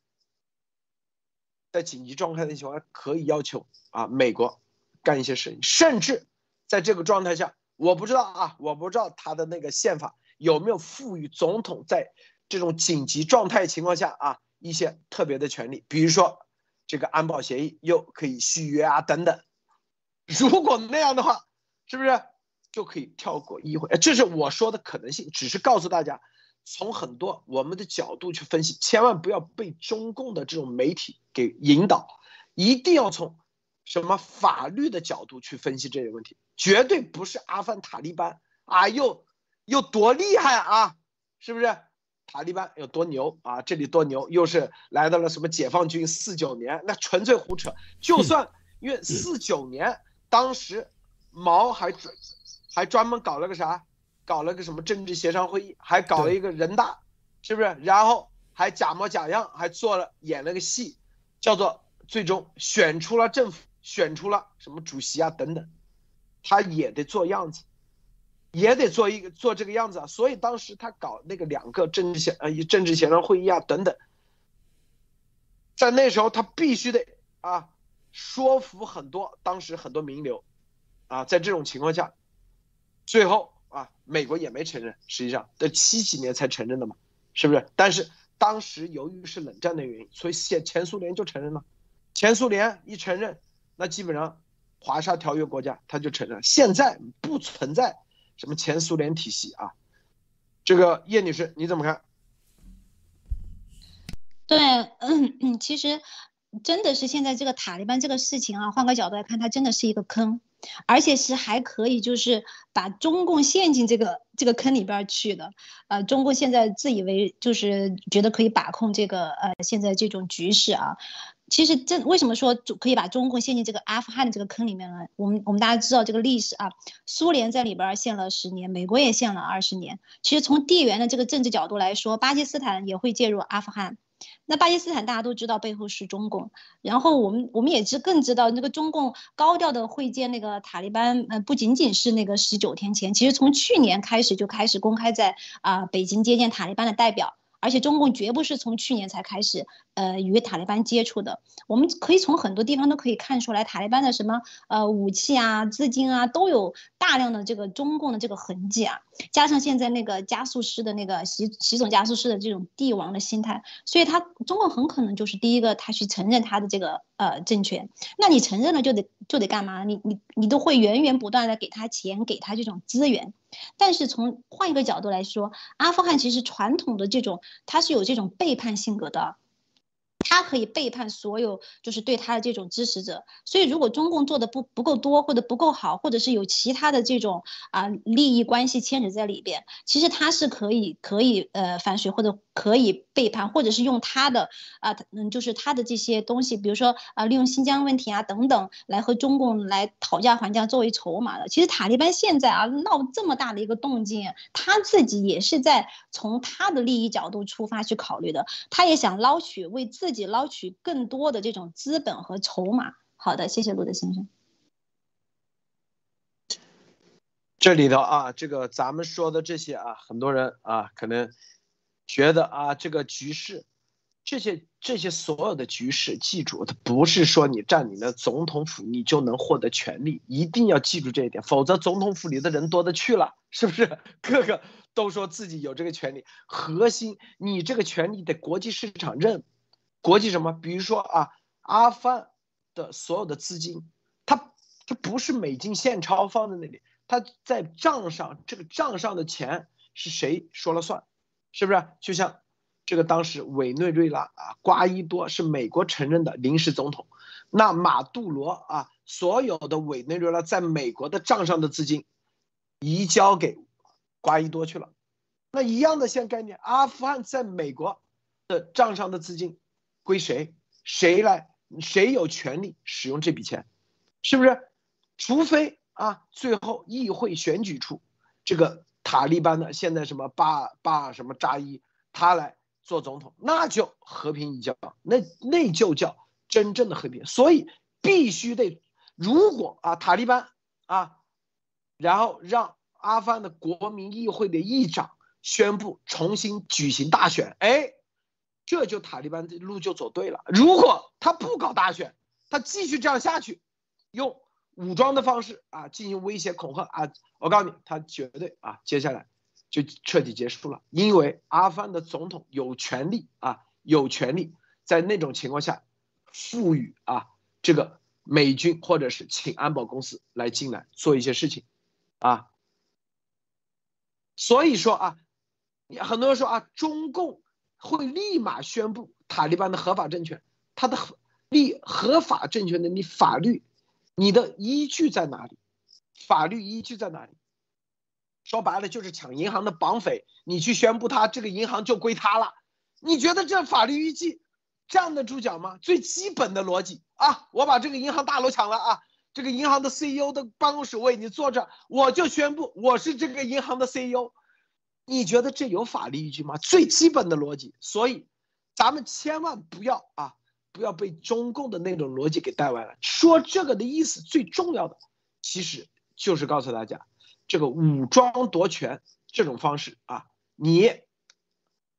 在紧急状态的情况下，可以要求啊美国干一些事情，甚至在这个状态下，我不知道啊，我不知道他的那个宪法有没有赋予总统在这种紧急状态情况下啊一些特别的权利，比如说这个安保协议又可以续约啊等等。如果那样的话，是不是就可以跳过议会？这是我说的可能性，只是告诉大家。从很多我们的角度去分析，千万不要被中共的这种媒体给引导，一定要从什么法律的角度去分析这些问题，绝对不是阿富汗塔利班啊，又又多厉害啊，是不是？塔利班有多牛啊？这里多牛，又是来到了什么解放军四九年，那纯粹胡扯。就算因为四九年当时毛还专还专门搞了个啥？搞了个什么政治协商会议，还搞了一个人大，是不是？然后还假模假样，还做了演了个戏，叫做最终选出了政府，选出了什么主席啊等等，他也得做样子，也得做一个做这个样子啊。所以当时他搞那个两个政治协呃政治协商会议啊等等，在那时候他必须得啊说服很多当时很多名流，啊在这种情况下，最后。啊，美国也没承认，实际上得七几年才承认的嘛，是不是？但是当时由于是冷战的原因，所以前前苏联就承认了。前苏联一承认，那基本上华沙条约国家他就承认。现在不存在什么前苏联体系啊。这个叶女士你怎么看？对，嗯嗯，其实真的是现在这个塔利班这个事情啊，换个角度来看，它真的是一个坑。而且是还可以，就是把中共陷进这个这个坑里边去的。呃，中共现在自以为就是觉得可以把控这个呃现在这种局势啊。其实这为什么说可以把中共陷进这个阿富汗的这个坑里面呢？我们我们大家知道这个历史啊，苏联在里边陷了十年，美国也陷了二十年。其实从地缘的这个政治角度来说，巴基斯坦也会介入阿富汗。那巴基斯坦大家都知道背后是中共，然后我们我们也知更知道那个中共高调的会见那个塔利班，呃，不仅仅是那个十九天前，其实从去年开始就开始公开在啊北京接见塔利班的代表。而且中共绝不是从去年才开始，呃，与塔利班接触的。我们可以从很多地方都可以看出来，塔利班的什么呃武器啊、资金啊，都有大量的这个中共的这个痕迹啊。加上现在那个加速师的那个习习总加速师的这种帝王的心态，所以他中共很可能就是第一个他去承认他的这个呃政权。那你承认了就得就得干嘛？你你你都会源源不断的给他钱，给他这种资源。但是从换一个角度来说，阿富汗其实传统的这种，他是有这种背叛性格的。他可以背叛所有，就是对他的这种支持者。所以，如果中共做的不不够多，或者不够好，或者是有其他的这种啊利益关系牵扯在里边，其实他是可以可以呃反水，或者可以背叛，或者是用他的啊嗯就是他的这些东西，比如说啊利用新疆问题啊等等来和中共来讨价还价作为筹码的。其实塔利班现在啊闹这么大的一个动静，他自己也是在从他的利益角度出发去考虑的，他也想捞取为自己捞取更多的这种资本和筹码。好的，谢谢路德先生。这里头啊，这个咱们说的这些啊，很多人啊可能觉得啊，这个局势，这些这些所有的局势，记住，它不是说你占领了总统府你就能获得权利，一定要记住这一点，否则总统府里的人多的去了，是不是？[LAUGHS] 个个都说自己有这个权利，核心你这个权利得国际市场认。国际什么？比如说啊，阿富汗的所有的资金，它它不是美金现钞放在那里，它在账上，这个账上的钱是谁说了算？是不是？就像这个当时委内瑞拉啊，瓜伊多是美国承认的临时总统，那马杜罗啊，所有的委内瑞拉在美国的账上的资金移交给瓜伊多去了。那一样的现概念，阿富汗在美国的账上的资金归谁？谁来？谁有权利使用这笔钱？是不是？除非啊，最后议会选举出这个塔利班的现在什么巴巴什么扎伊他来做总统，那就和平移交，那那就叫真正的和平。所以必须得，如果啊塔利班啊，然后让阿富汗的国民议会的议长。宣布重新举行大选，哎，这就塔利班的路就走对了。如果他不搞大选，他继续这样下去，用武装的方式啊进行威胁恐吓啊，我告诉你，他绝对啊接下来就彻底结束了。因为阿富汗的总统有权利啊，有权利在那种情况下赋予啊这个美军或者是请安保公司来进来做一些事情，啊，所以说啊。很多人说啊，中共会立马宣布塔利班的合法政权，他的立合法政权的你法律，你的依据在哪里？法律依据在哪里？说白了就是抢银行的绑匪，你去宣布他这个银行就归他了，你觉得这法律依据站得住脚吗？最基本的逻辑啊，我把这个银行大楼抢了啊，这个银行的 CEO 的办公室位你坐着，我就宣布我是这个银行的 CEO。你觉得这有法律依据吗？最基本的逻辑，所以咱们千万不要啊，不要被中共的那种逻辑给带歪了。说这个的意思，最重要的其实就是告诉大家，这个武装夺权这种方式啊，你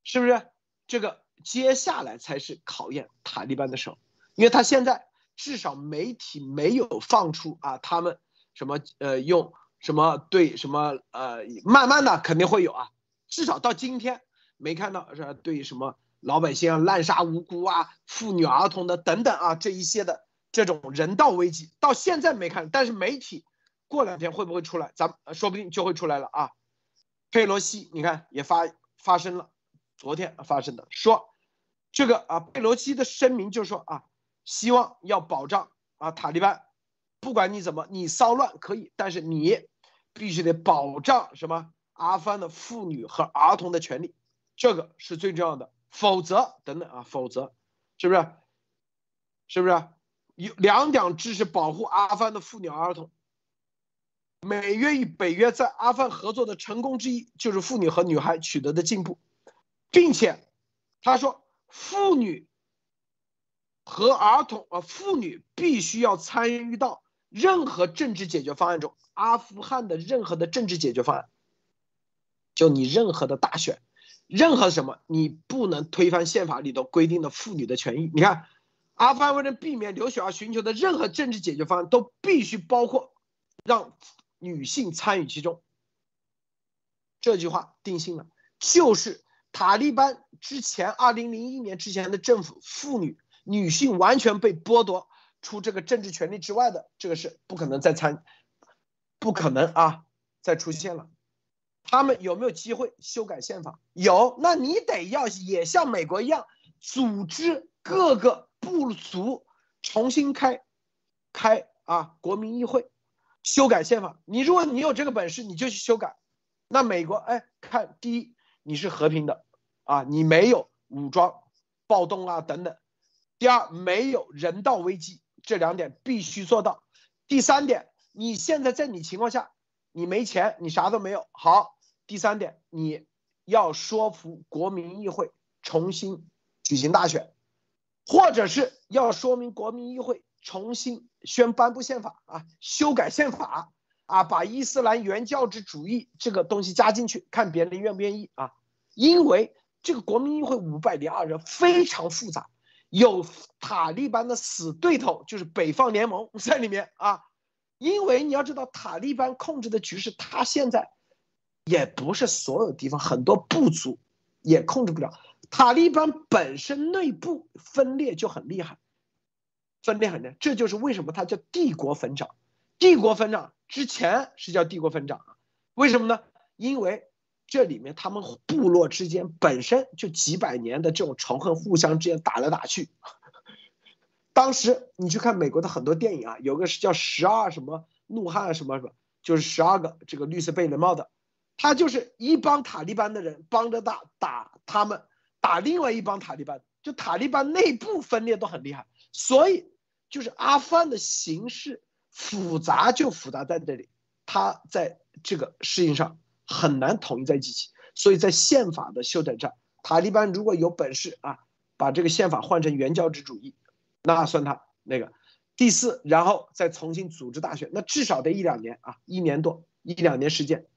是不是这个接下来才是考验塔利班的时候？因为他现在至少媒体没有放出啊，他们什么呃用。什么对什么呃，慢慢的肯定会有啊，至少到今天没看到是吧？对什么老百姓啊滥杀无辜啊、妇女儿童的等等啊这一些的这种人道危机，到现在没看，但是媒体过两天会不会出来？咱们说不定就会出来了啊。佩洛西你看也发发生了，昨天发生的说这个啊，佩洛西的声明就是说啊，希望要保障啊塔利班，不管你怎么你骚乱可以，但是你。必须得保障什么阿富汗的妇女和儿童的权利，这个是最重要的。否则，等等啊，否则，是不是？是不是？有两点支持保护阿富汗的妇女儿童。美约与北约在阿富汗合作的成功之一，就是妇女和女孩取得的进步，并且他说，妇女和儿童啊，妇女必须要参与到任何政治解决方案中。阿富汗的任何的政治解决方案，就你任何的大选，任何什么，你不能推翻宪法里头规定的妇女的权益。你看，阿富汗为了避免流血而寻求的任何政治解决方案，都必须包括让女性参与其中。这句话定性了，就是塔利班之前二零零一年之前的政府，妇女、女性完全被剥夺出这个政治权利之外的，这个是不可能再参。不可能啊！再出现了，他们有没有机会修改宪法？有，那你得要也像美国一样，组织各个部族重新开开啊国民议会，修改宪法。你如果你有这个本事，你就去修改。那美国哎，看第一，你是和平的啊，你没有武装暴动啊等等；第二，没有人道危机，这两点必须做到；第三点。你现在在你情况下，你没钱，你啥都没有。好，第三点，你要说服国民议会重新举行大选，或者是要说明国民议会重新宣颁布宪法啊，修改宪法啊，把伊斯兰原教旨主义这个东西加进去，看别人愿不愿意啊。因为这个国民议会五百零二人非常复杂，有塔利班的死对头，就是北方联盟在里面啊。因为你要知道，塔利班控制的局势，他现在也不是所有地方很多部族也控制不了。塔利班本身内部分裂就很厉害，分裂很厉害，这就是为什么它叫帝国坟场。帝国坟场之前是叫帝国坟场啊？为什么呢？因为这里面他们部落之间本身就几百年的这种仇恨，互相之间打来打去。当时你去看美国的很多电影啊，有个是叫十二什么怒汉什么什么，就是十二个这个绿色贝雷帽的，他就是一帮塔利班的人帮着打打他们，打另外一帮塔利班，就塔利班内部分裂都很厉害，所以就是阿富汗的形势复杂就复杂在这里，他在这个事情上很难统一在一起，所以在宪法的修整上，塔利班如果有本事啊，把这个宪法换成原教旨主义。那算他那个第四，然后再重新组织大选，那至少得一两年啊，一年多一两年时间，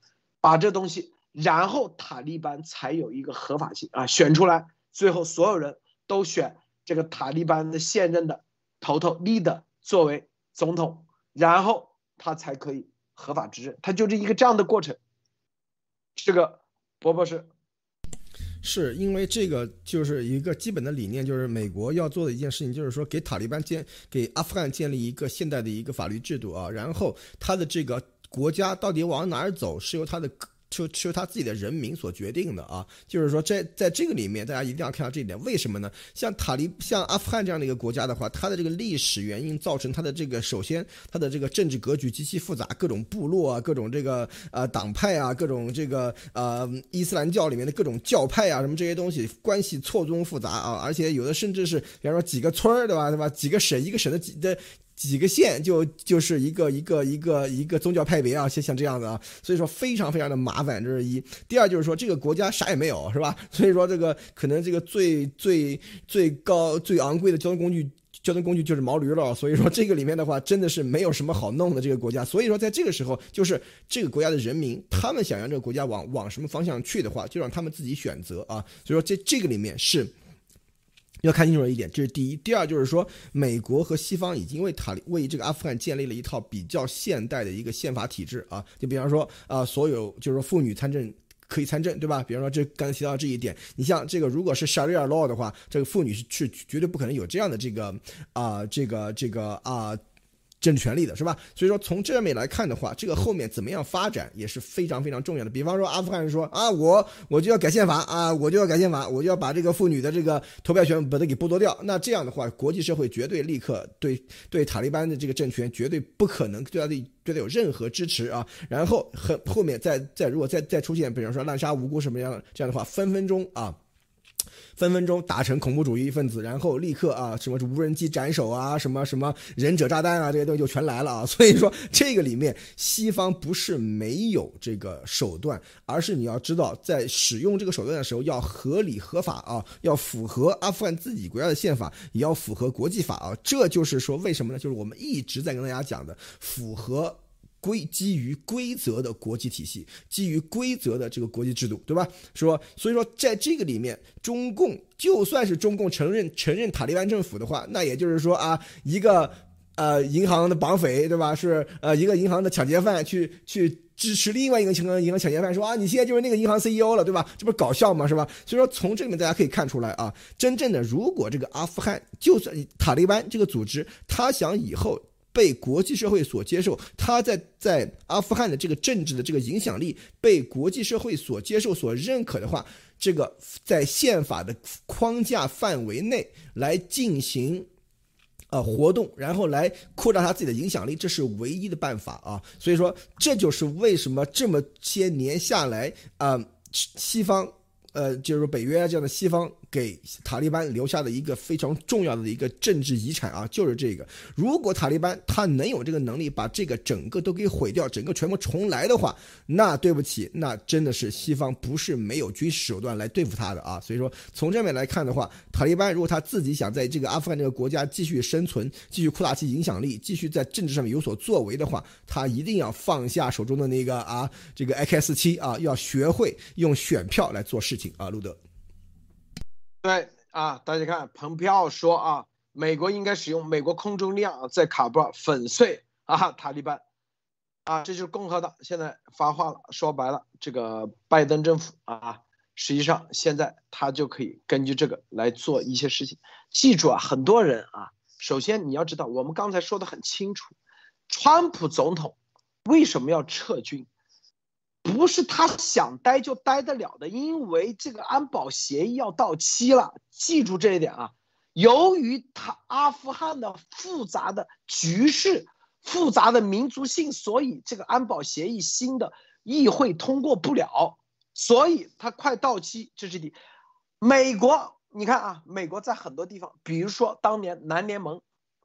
把这东西，然后塔利班才有一个合法性啊，选出来，最后所有人都选这个塔利班的现任的头头 leader 作为总统，然后他才可以合法执政，他就是一个这样的过程。这个博博士。是因为这个就是一个基本的理念，就是美国要做的一件事情，就是说给塔利班建给阿富汗建立一个现代的一个法律制度啊，然后他的这个国家到底往哪儿走，是由他的。就是他自己的人民所决定的啊，就是说在在这个里面，大家一定要看到这一点。为什么呢？像塔利像阿富汗这样的一个国家的话，它的这个历史原因造成它的这个首先它的这个政治格局极其复杂，各种部落啊，各种这个呃党派啊，各种这个呃伊斯兰教里面的各种教派啊，什么这些东西关系错综复杂啊，而且有的甚至是比方说几个村儿对吧对吧？几个省一个省的几的。几个县就就是一个一个一个一个宗教派别啊，像像这样的啊，所以说非常非常的麻烦，这是一。第二就是说这个国家啥也没有，是吧？[LAUGHS] 所以说这个可能这个最最最高最昂贵的交通工具交通工具就是毛驴了，所以说这个里面的话真的是没有什么好弄的这个国家。所以说在这个时候，就是这个国家的人民他们想让这个国家往往什么方向去的话，就让他们自己选择啊。所以说这这个里面是。要看清楚一点，这是第一。第二就是说，美国和西方已经为塔利为这个阿富汗建立了一套比较现代的一个宪法体制啊。就比方说啊，所有就是说妇女参政可以参政，对吧？比方说这刚才提到这一点，你像这个如果是 Sharia law 的话，这个妇女是是绝对不可能有这样的这个啊，这个这个啊。政治权利的是吧？所以说从这面来看的话，这个后面怎么样发展也是非常非常重要的。比方说阿富汗人说啊，我我就要改宪法啊，我就要改宪法，我就要把这个妇女的这个投票权把它给剥夺掉。那这样的话，国际社会绝对立刻对对塔利班的这个政权绝对不可能对他的对他有任何支持啊。然后和后面再再如果再再出现，比方说滥杀无辜什么样的这样的话，分分钟啊。分分钟打成恐怖主义分子，然后立刻啊，什么无人机斩首啊，什么什么忍者炸弹啊，这些东西就全来了啊。所以说，这个里面西方不是没有这个手段，而是你要知道，在使用这个手段的时候要合理合法啊，要符合阿富汗自己国家的宪法，也要符合国际法啊。这就是说，为什么呢？就是我们一直在跟大家讲的，符合。规基于规则的国际体系，基于规则的这个国际制度，对吧？说，所以说，在这个里面，中共就算是中共承认承认塔利班政府的话，那也就是说啊，一个呃银行的绑匪，对吧？是呃一个银行的抢劫犯去去支持另外一个银行银行抢劫犯，说啊，你现在就是那个银行 CEO 了，对吧？这不是搞笑吗？是吧？所以说，从这里面大家可以看出来啊，真正的如果这个阿富汗就算塔利班这个组织，他想以后。被国际社会所接受，他在在阿富汗的这个政治的这个影响力被国际社会所接受、所认可的话，这个在宪法的框架范围内来进行，呃活动，然后来扩大他自己的影响力，这是唯一的办法啊！所以说，这就是为什么这么些年下来啊，西方。呃，就是北约啊这样的西方给塔利班留下的一个非常重要的一个政治遗产啊，就是这个。如果塔利班他能有这个能力把这个整个都给毁掉，整个全部重来的话，那对不起，那真的是西方不是没有军事手段来对付他的啊。所以说，从这面来看的话，塔利班如果他自己想在这个阿富汗这个国家继续生存，继续扩大其影响力，继续在政治上面有所作为的话，他一定要放下手中的那个啊，这个 AK 四七啊，要学会用选票来做事情。啊，路德，对啊，大家看，蓬佩奥说啊，美国应该使用美国空中力量在卡布尔粉碎 [LAUGHS] 啊塔利班，啊，这就是共和党现在发话了，说白了，这个拜登政府啊，实际上现在他就可以根据这个来做一些事情。记住啊，很多人啊。首先你要知道，我们刚才说的很清楚，川普总统为什么要撤军？不是他想待就待得了的，因为这个安保协议要到期了。记住这一点啊！由于他阿富汗的复杂的局势、复杂的民族性，所以这个安保协议新的议会通过不了，所以他快到期。这是第，美国，你看啊，美国在很多地方，比如说当年南联盟，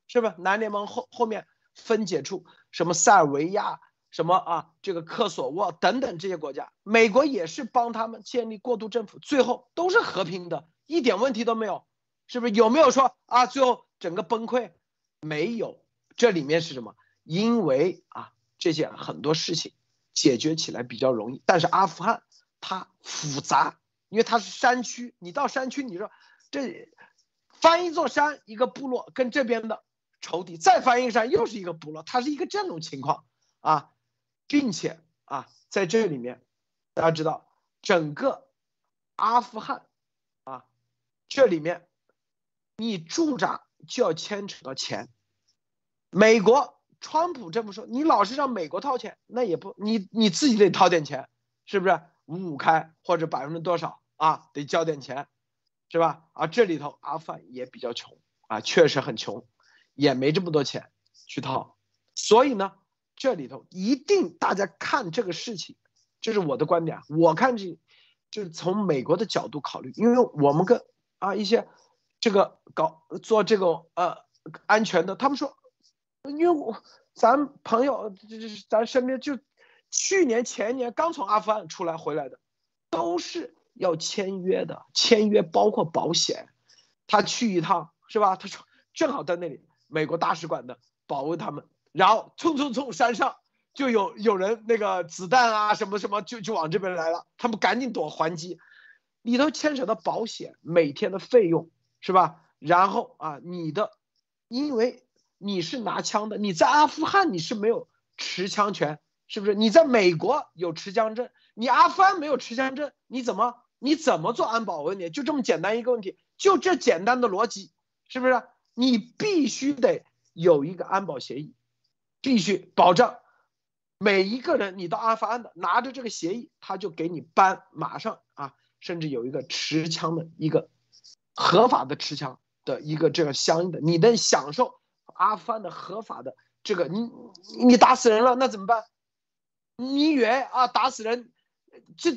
是不是南联盟后后面分解出什么塞尔维亚？什么啊？这个科索沃等等这些国家，美国也是帮他们建立过渡政府，最后都是和平的，一点问题都没有，是不是？有没有说啊？最后整个崩溃？没有，这里面是什么？因为啊，这些很多事情解决起来比较容易，但是阿富汗它复杂，因为它是山区，你到山区，你说这翻一座山，一个部落跟这边的仇敌，再翻一山又是一个部落，它是一个这种情况啊。并且啊，在这里面，大家知道，整个阿富汗啊，这里面你驻扎就要牵扯到钱。美国川普这么说，你老是让美国掏钱，那也不，你你自己得掏点钱，是不是？五五开或者百分之多少啊，得交点钱，是吧？啊，这里头阿富汗也比较穷啊，确实很穷，也没这么多钱去掏，所以呢。这里头一定大家看这个事情，这是我的观点。我看这，就是从美国的角度考虑，因为我们跟啊一些这个搞做这个呃安全的，他们说，因为我咱朋友就是咱身边就去年前年刚从阿富汗出来回来的，都是要签约的，签约包括保险。他去一趟是吧？他说正好在那里，美国大使馆的保卫他们。然后冲冲冲，山上就有有人那个子弹啊什么什么就就往这边来了，他们赶紧躲还击，里头牵扯到保险每天的费用是吧？然后啊你的，因为你是拿枪的，你在阿富汗你是没有持枪权，是不是？你在美国有持枪证，你阿富汗没有持枪证，你怎么你怎么做安保？我问你，就这么简单一个问题，就这简单的逻辑，是不是？你必须得有一个安保协议。必须保障每一个人，你到阿富汗的拿着这个协议，他就给你颁，马上啊，甚至有一个持枪的一个合法的持枪的一个这个相应的，你能享受阿富汗的合法的这个，你你打死人了那怎么办？你以为啊打死人，这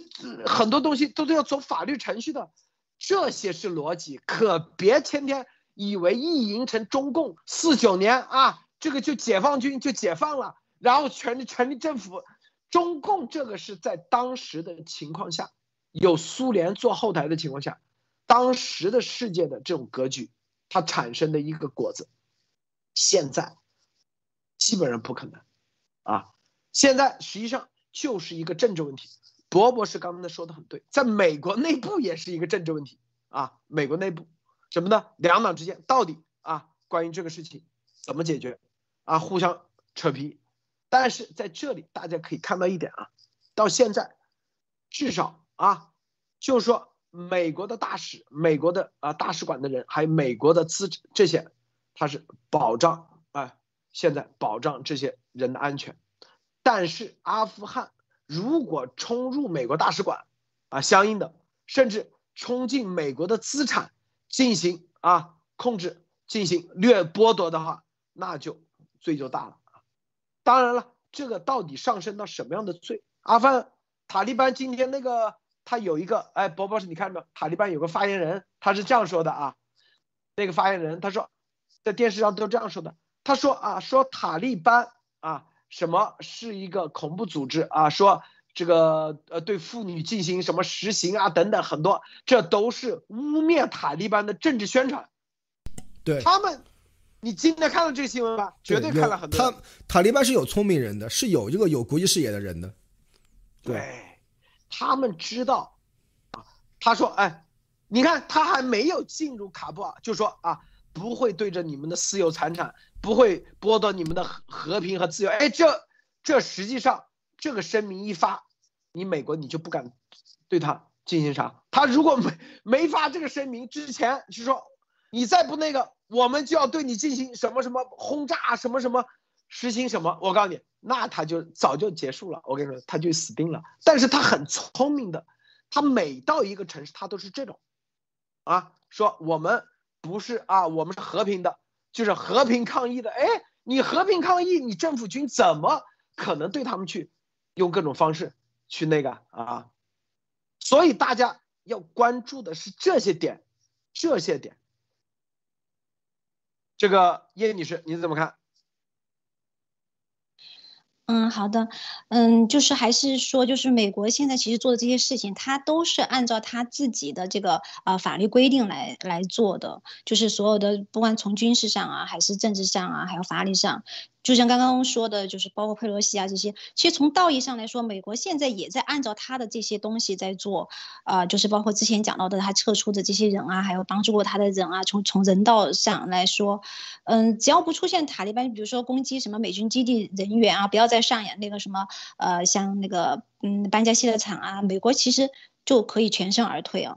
很多东西都是要走法律程序的，这些是逻辑，可别天天以为意淫成中共四九年啊。这个就解放军就解放了，然后权力权力政府，中共这个是在当时的情况下，有苏联做后台的情况下，当时的世界的这种格局，它产生的一个果子，现在基本上不可能，啊，现在实际上就是一个政治问题。博博士刚才说的很对，在美国内部也是一个政治问题啊，美国内部什么呢？两党之间到底啊，关于这个事情怎么解决？啊，互相扯皮，但是在这里大家可以看到一点啊，到现在，至少啊，就是说美国的大使、美国的啊大使馆的人，还有美国的资这些，他是保障啊，现在保障这些人的安全。但是阿富汗如果冲入美国大使馆啊，相应的甚至冲进美国的资产进行啊控制、进行掠剥夺的话，那就。罪就大了啊！当然了，这个到底上升到什么样的罪？阿富汗塔利班今天那个他有一个哎，博博士，你看到塔利班有个发言人，他是这样说的啊。那个发言人他说，在电视上都这样说的。他说啊，说塔利班啊，什么是一个恐怖组织啊？说这个呃对妇女进行什么实行啊等等很多，这都是污蔑塔利班的政治宣传。对他们。你今天看到这个新闻吧？绝对看了很多。他塔利班是有聪明人的，是有这个有国际视野的人的。对，他们知道啊。他说：“哎，你看，他还没有进入卡布尔，就说啊，不会对着你们的私有财产，不会剥夺你们的和和平和自由。哎，这这实际上这个声明一发，你美国你就不敢对他进行啥。他如果没没发这个声明之前，就说你再不那个。”我们就要对你进行什么什么轰炸，什么什么实行什么，我告诉你，那他就早就结束了。我跟你说，他就死定了。但是他很聪明的，他每到一个城市，他都是这种，啊，说我们不是啊，我们是和平的，就是和平抗议的。哎，你和平抗议，你政府军怎么可能对他们去用各种方式去那个啊？所以大家要关注的是这些点，这些点。这个叶女士，你怎么看？嗯，好的，嗯，就是还是说，就是美国现在其实做的这些事情，它都是按照它自己的这个呃法律规定来来做的，就是所有的不管从军事上啊，还是政治上啊，还有法律上。就像刚刚说的，就是包括佩洛西啊这些，其实从道义上来说，美国现在也在按照他的这些东西在做，啊，就是包括之前讲到的他撤出的这些人啊，还有帮助过他的人啊，从从人道上来说，嗯，只要不出现塔利班，比如说攻击什么美军基地人员啊，不要再上演那个什么，呃，像那个嗯班加西的场啊，美国其实就可以全身而退啊。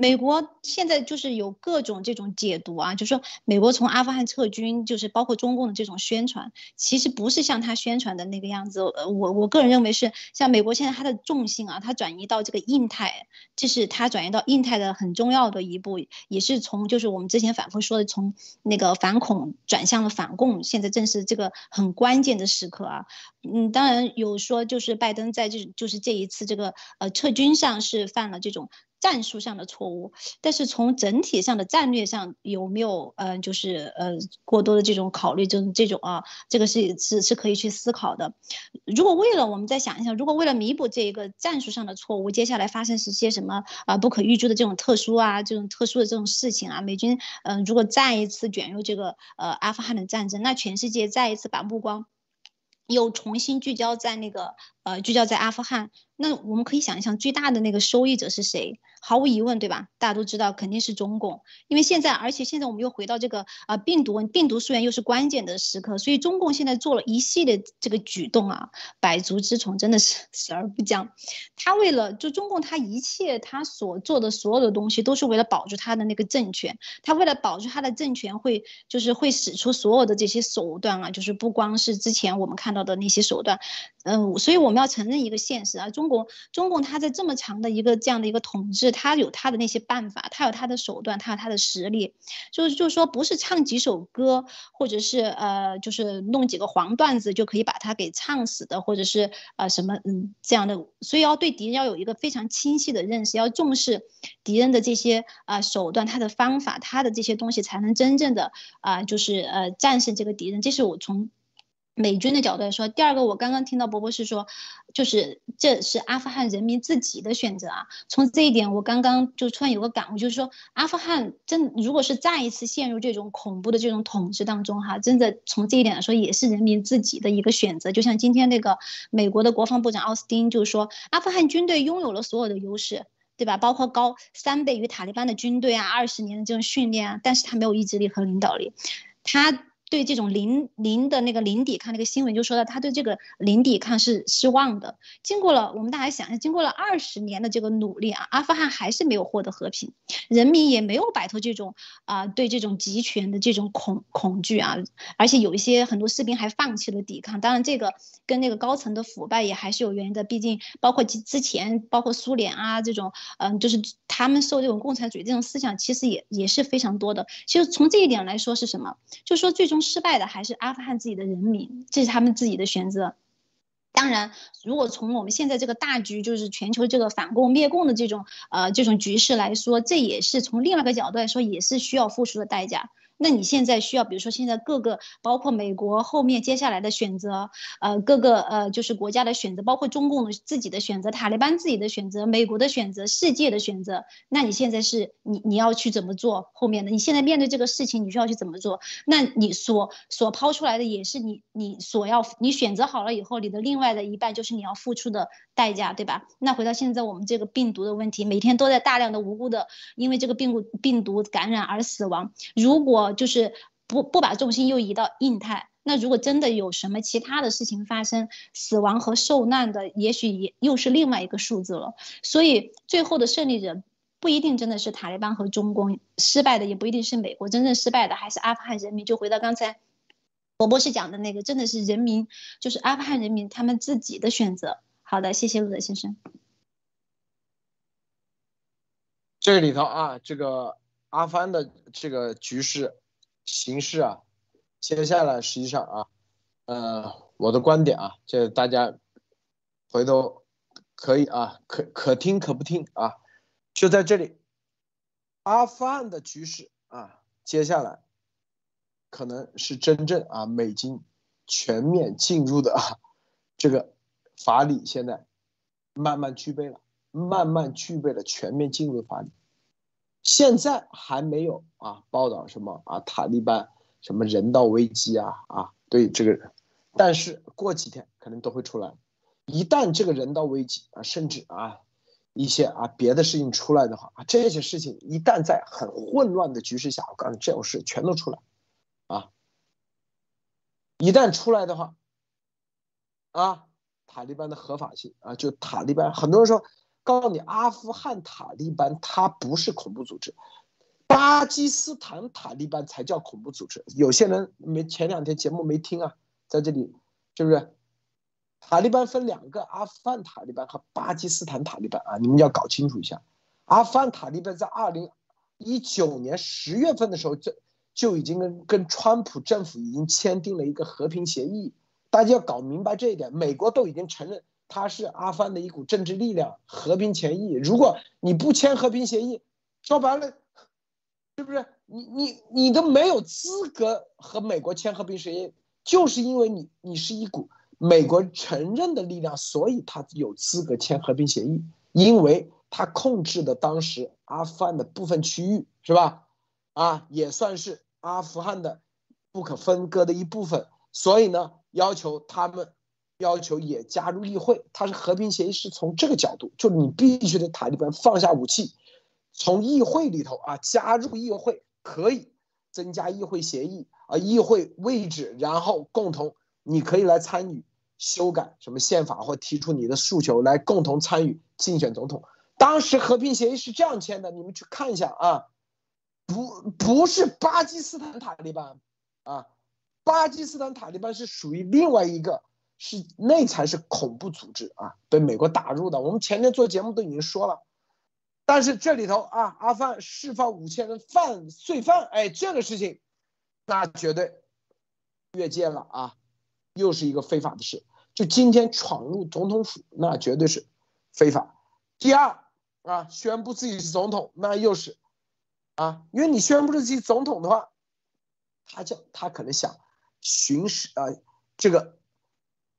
美国现在就是有各种这种解读啊，就是说美国从阿富汗撤军，就是包括中共的这种宣传，其实不是像他宣传的那个样子。呃，我我个人认为是像美国现在它的重心啊，它转移到这个印太，这是它转移到印太的很重要的一步，也是从就是我们之前反复说的，从那个反恐转向了反共，现在正是这个很关键的时刻啊。嗯，当然有说就是拜登在这就是这一次这个呃撤军上是犯了这种。战术上的错误，但是从整体上的战略上有没有呃，就是呃过多的这种考虑，就是这种啊，这个是是是可以去思考的。如果为了我们再想一想，如果为了弥补这一个战术上的错误，接下来发生是些什么啊不可预知的这种特殊啊这种特殊的这种事情啊，美军嗯如果再一次卷入这个呃阿富汗的战争，那全世界再一次把目光又重新聚焦在那个呃聚焦在阿富汗，那我们可以想一想，最大的那个受益者是谁？毫无疑问，对吧？大家都知道肯定是中共，因为现在，而且现在我们又回到这个啊病毒病毒溯源又是关键的时刻，所以中共现在做了一系列这个举动啊，百足之虫真的是死而不僵。他为了就中共，他一切他所做的所有的东西都是为了保住他的那个政权，他为了保住他的政权，会就是会使出所有的这些手段啊，就是不光是之前我们看到的那些手段，嗯，所以我我们要承认一个现实啊，中国中共他在这么长的一个这样的一个统治。他有他的那些办法，他有他的手段，他有他的实力，就是就是说，不是唱几首歌，或者是呃，就是弄几个黄段子就可以把他给唱死的，或者是呃什么嗯这样的。所以要对敌人要有一个非常清晰的认识，要重视敌人的这些啊手段，他的方法，他的这些东西，才能真正的啊就是呃战胜这个敌人。这是我从。美军的角度来说，第二个，我刚刚听到伯伯是说，就是这是阿富汗人民自己的选择啊。从这一点，我刚刚就突然有个感悟，就是说，阿富汗真如果是再一次陷入这种恐怖的这种统治当中，哈，真的从这一点来说，也是人民自己的一个选择。就像今天那个美国的国防部长奥斯汀就说，阿富汗军队拥有了所有的优势，对吧？包括高三倍于塔利班的军队啊，二十年的这种训练啊，但是他没有意志力和领导力，他。对这种零零的那个零抵抗那个新闻就说到，他对这个零抵抗是失望的。经过了我们大家想一下，经过了二十年的这个努力啊，阿富汗还是没有获得和平，人民也没有摆脱这种啊对这种集权的这种恐恐惧啊，而且有一些很多士兵还放弃了抵抗。当然，这个跟那个高层的腐败也还是有原因的，毕竟包括之之前包括苏联啊这种，嗯，就是他们受这种共产主义这种思想，其实也也是非常多的。其实从这一点来说是什么？就说最终。失败的还是阿富汗自己的人民，这是他们自己的选择。当然，如果从我们现在这个大局，就是全球这个反共灭共的这种呃这种局势来说，这也是从另外一个角度来说，也是需要付出的代价。那你现在需要，比如说现在各个，包括美国后面接下来的选择，呃，各个呃就是国家的选择，包括中共自己的选择，塔利班自己的选择，美国的选择，世界的选择。那你现在是你你要去怎么做后面的？你现在面对这个事情，你需要去怎么做？那你所所抛出来的也是你你所要你选择好了以后，你的另外的一半就是你要付出的代价，对吧？那回到现在我们这个病毒的问题，每天都在大量的无辜的因为这个病毒病毒感染而死亡，如果就是不不把重心又移到印太，那如果真的有什么其他的事情发生，死亡和受难的也许也又是另外一个数字了。所以最后的胜利者不一定真的是塔利班和中共失败的，也不一定是美国真正失败的，还是阿富汗人民。就回到刚才我博士讲的那个，真的是人民，就是阿富汗人民他们自己的选择。好的，谢谢陆德先生。这里头啊，这个阿富汗的这个局势形势啊，接下来实际上啊，呃，我的观点啊，这大家回头可以啊，可可听可不听啊。就在这里，阿富汗的局势啊，接下来可能是真正啊，美军全面进入的啊，这个法理现在慢慢具备了，慢慢具备了全面进入的法理。现在还没有啊，报道什么啊，塔利班什么人道危机啊啊，对这个，但是过几天可能都会出来。一旦这个人道危机啊，甚至啊。一些啊别的事情出来的话啊，这些事情一旦在很混乱的局势下，我告诉你，这种事全都出来，啊，一旦出来的话，啊，塔利班的合法性啊，就塔利班，很多人说，告诉你，阿富汗塔利班它不是恐怖组织，巴基斯坦塔利班才叫恐怖组织。有些人没前两天节目没听啊，在这里是不是？塔利班分两个，阿富汗塔利班和巴基斯坦塔利班啊，你们要搞清楚一下。阿富汗塔利班在二零一九年十月份的时候，就就已经跟跟川普政府已经签订了一个和平协议，大家要搞明白这一点。美国都已经承认他是阿富汗的一股政治力量，和平协议。如果你不签和平协议，说白了，是不是你你你都没有资格和美国签和平协议？就是因为你你是一股。美国承认的力量，所以他有资格签和平协议，因为他控制的当时阿富汗的部分区域，是吧？啊，也算是阿富汗的不可分割的一部分，所以呢，要求他们要求也加入议会。它是和平协议是从这个角度，就你必须得塔利班放下武器，从议会里头啊加入议会，可以增加议会协议啊议会位置，然后共同你可以来参与。修改什么宪法或提出你的诉求来共同参与竞选总统。当时和平协议是这样签的，你们去看一下啊，不不是巴基斯坦塔利班啊，巴基斯坦塔利班是属于另外一个，是那才是恐怖组织啊，被美国打入的。我们前天做节目都已经说了，但是这里头啊，阿富汗释放五千人犯罪犯，哎，这个事情那绝对越界了啊，又是一个非法的事。就今天闯入总统府，那绝对是非法。第二啊，宣布自己是总统，那又是啊，因为你宣布自己总统的话，他叫他可能想巡视啊这个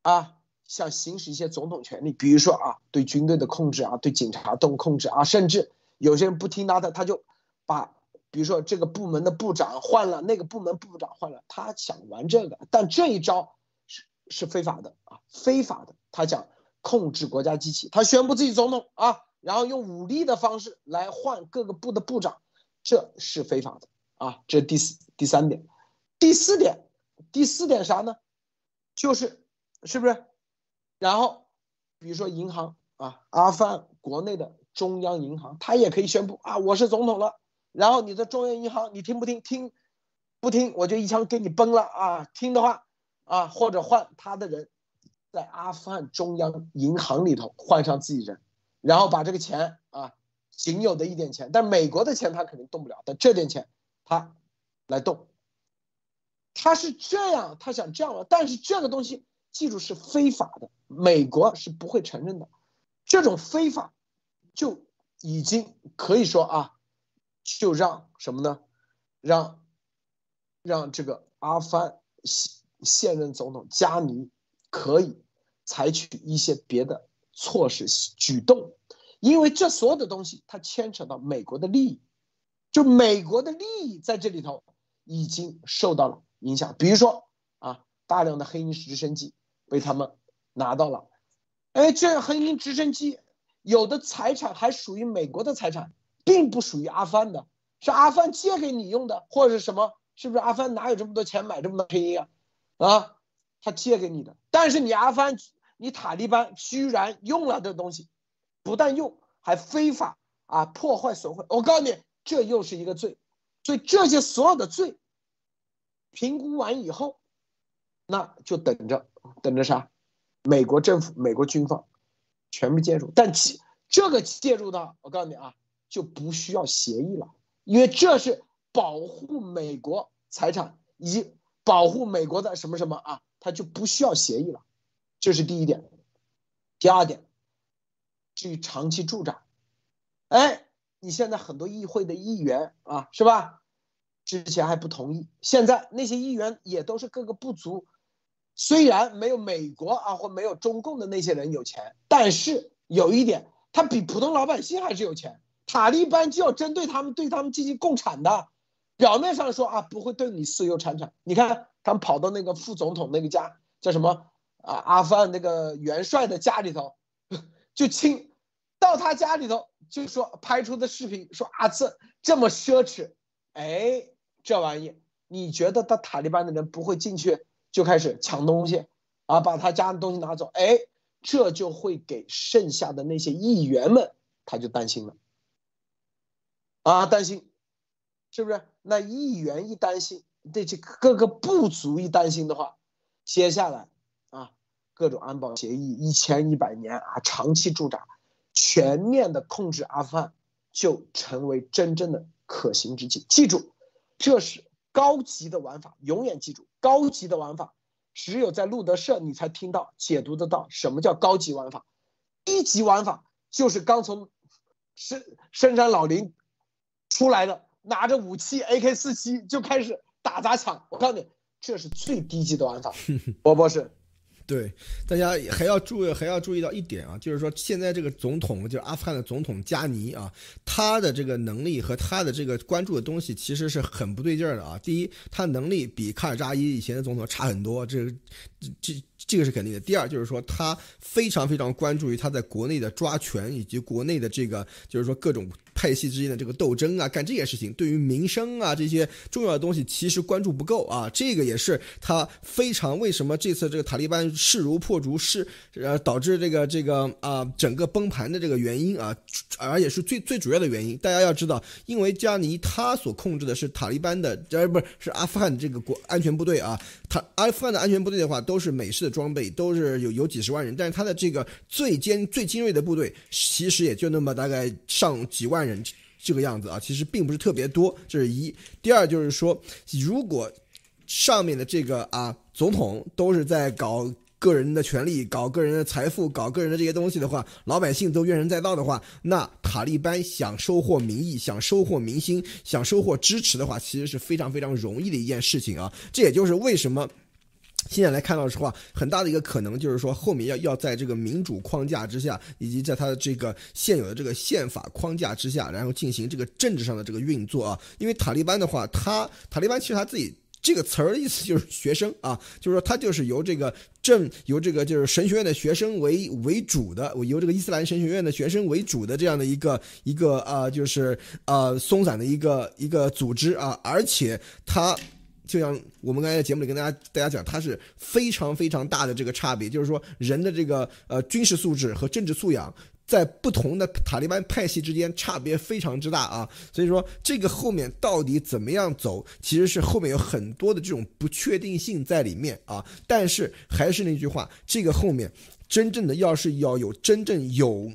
啊，想行使一些总统权利，比如说啊，对军队的控制啊，对警察动控制啊，甚至有些人不听他的，他就把比如说这个部门的部长换了，那个部门部长换了，他想玩这个，但这一招。是是非法的啊，非法的。他讲控制国家机器，他宣布自己总统啊，然后用武力的方式来换各个部的部长，这是非法的啊。这第四、第三点，第四点，第四点啥呢？就是是不是？然后比如说银行啊，阿富汗国内的中央银行，他也可以宣布啊，我是总统了。然后你的中央银行，你听不听？听不听？我就一枪给你崩了啊！听的话。啊，或者换他的人，在阿富汗中央银行里头换上自己人，然后把这个钱啊，仅有的一点钱，但美国的钱他肯定动不了，但这点钱他来动，他是这样，他想这样了但是这个东西记住是非法的，美国是不会承认的，这种非法就已经可以说啊，就让什么呢？让让这个阿富汗。现现任总统加尼可以采取一些别的措施举动，因为这所有的东西它牵扯到美国的利益，就美国的利益在这里头已经受到了影响。比如说啊，大量的黑鹰直升机被他们拿到了，哎，这黑鹰直升机有的财产还属于美国的财产，并不属于阿富汗的，是阿富汗借给你用的，或者是什么？是不是阿富汗哪有这么多钱买这么多黑鹰啊？啊，他借给你的，但是你阿富汗，你塔利班居然用了这东西，不但用，还非法啊，破坏损毁。我告诉你，这又是一个罪。所以这些所有的罪评估完以后，那就等着等着啥？美国政府、美国军方全部介入。但介这个介入呢，我告诉你啊，就不需要协议了，因为这是保护美国财产以及保护美国的什么什么啊，它就不需要协议了。这是第一点。第二点，至于长期驻扎，哎。你现在很多议会的议员啊，是吧？之前还不同意，现在那些议员也都是各个部族，虽然没有美国啊或没有中共的那些人有钱，但是有一点，他比普通老百姓还是有钱。塔利班就要针对他们，对他们进行共产的。表面上说啊，不会对你私有产产。你看他们跑到那个副总统那个家，叫什么啊？阿富汗那个元帅的家里头，就亲。到他家里头，就说拍出的视频说啊，这这么奢侈，哎，这玩意，你觉得他塔利班的人不会进去就开始抢东西，啊，把他家的东西拿走，哎，这就会给剩下的那些议员们，他就担心了，啊，担心，是不是？那议员一担心，这这各个部族一担心的话，接下来啊，各种安保协议一千一百年啊，长期驻扎。全面的控制阿富汗，就成为真正的可行之计。记住，这是高级的玩法，永远记住，高级的玩法，只有在路德社你才听到、解读得到什么叫高级玩法。低级玩法就是刚从深深山老林出来的，拿着武器 AK 四七就开始打砸抢。我告诉你，这是最低级的玩法。[LAUGHS] 波波是。对，大家还要注意，还要注意到一点啊，就是说现在这个总统，就是阿富汗的总统加尼啊，他的这个能力和他的这个关注的东西其实是很不对劲儿的啊。第一，他能力比卡尔扎伊以前的总统差很多，这这。这个是肯定的。第二就是说，他非常非常关注于他在国内的抓权，以及国内的这个就是说各种派系之间的这个斗争啊，干这些事情，对于民生啊这些重要的东西，其实关注不够啊。这个也是他非常为什么这次这个塔利班势如破竹，是呃导致这个这个啊整个崩盘的这个原因啊，而且是最最主要的原因。大家要知道，因为加尼他所控制的是塔利班的，呃不是是阿富汗这个国安全部队啊，他阿富汗的安全部队的话都是美式的。装备都是有有几十万人，但是他的这个最尖最精锐的部队，其实也就那么大概上几万人这个样子啊，其实并不是特别多。这是一。第二就是说，如果上面的这个啊总统都是在搞个人的权利、搞个人的财富、搞个人的这些东西的话，老百姓都怨声载道的话，那塔利班想收获民意、想收获民心、想收获支持的话，其实是非常非常容易的一件事情啊。这也就是为什么。现在来看到的话，很大的一个可能就是说，后面要要在这个民主框架之下，以及在它的这个现有的这个宪法框架之下，然后进行这个政治上的这个运作啊。因为塔利班的话，他塔利班其实他自己这个词儿的意思就是学生啊，就是说他就是由这个正由这个就是神学院的学生为为主的，由这个伊斯兰神学院的学生为主的这样的一个一个啊，就是呃松散的一个一个组织啊，而且他。就像我们刚才在节目里跟大家大家讲，它是非常非常大的这个差别，就是说人的这个呃军事素质和政治素养在不同的塔利班派系之间差别非常之大啊。所以说这个后面到底怎么样走，其实是后面有很多的这种不确定性在里面啊。但是还是那句话，这个后面真正的要是要有真正有。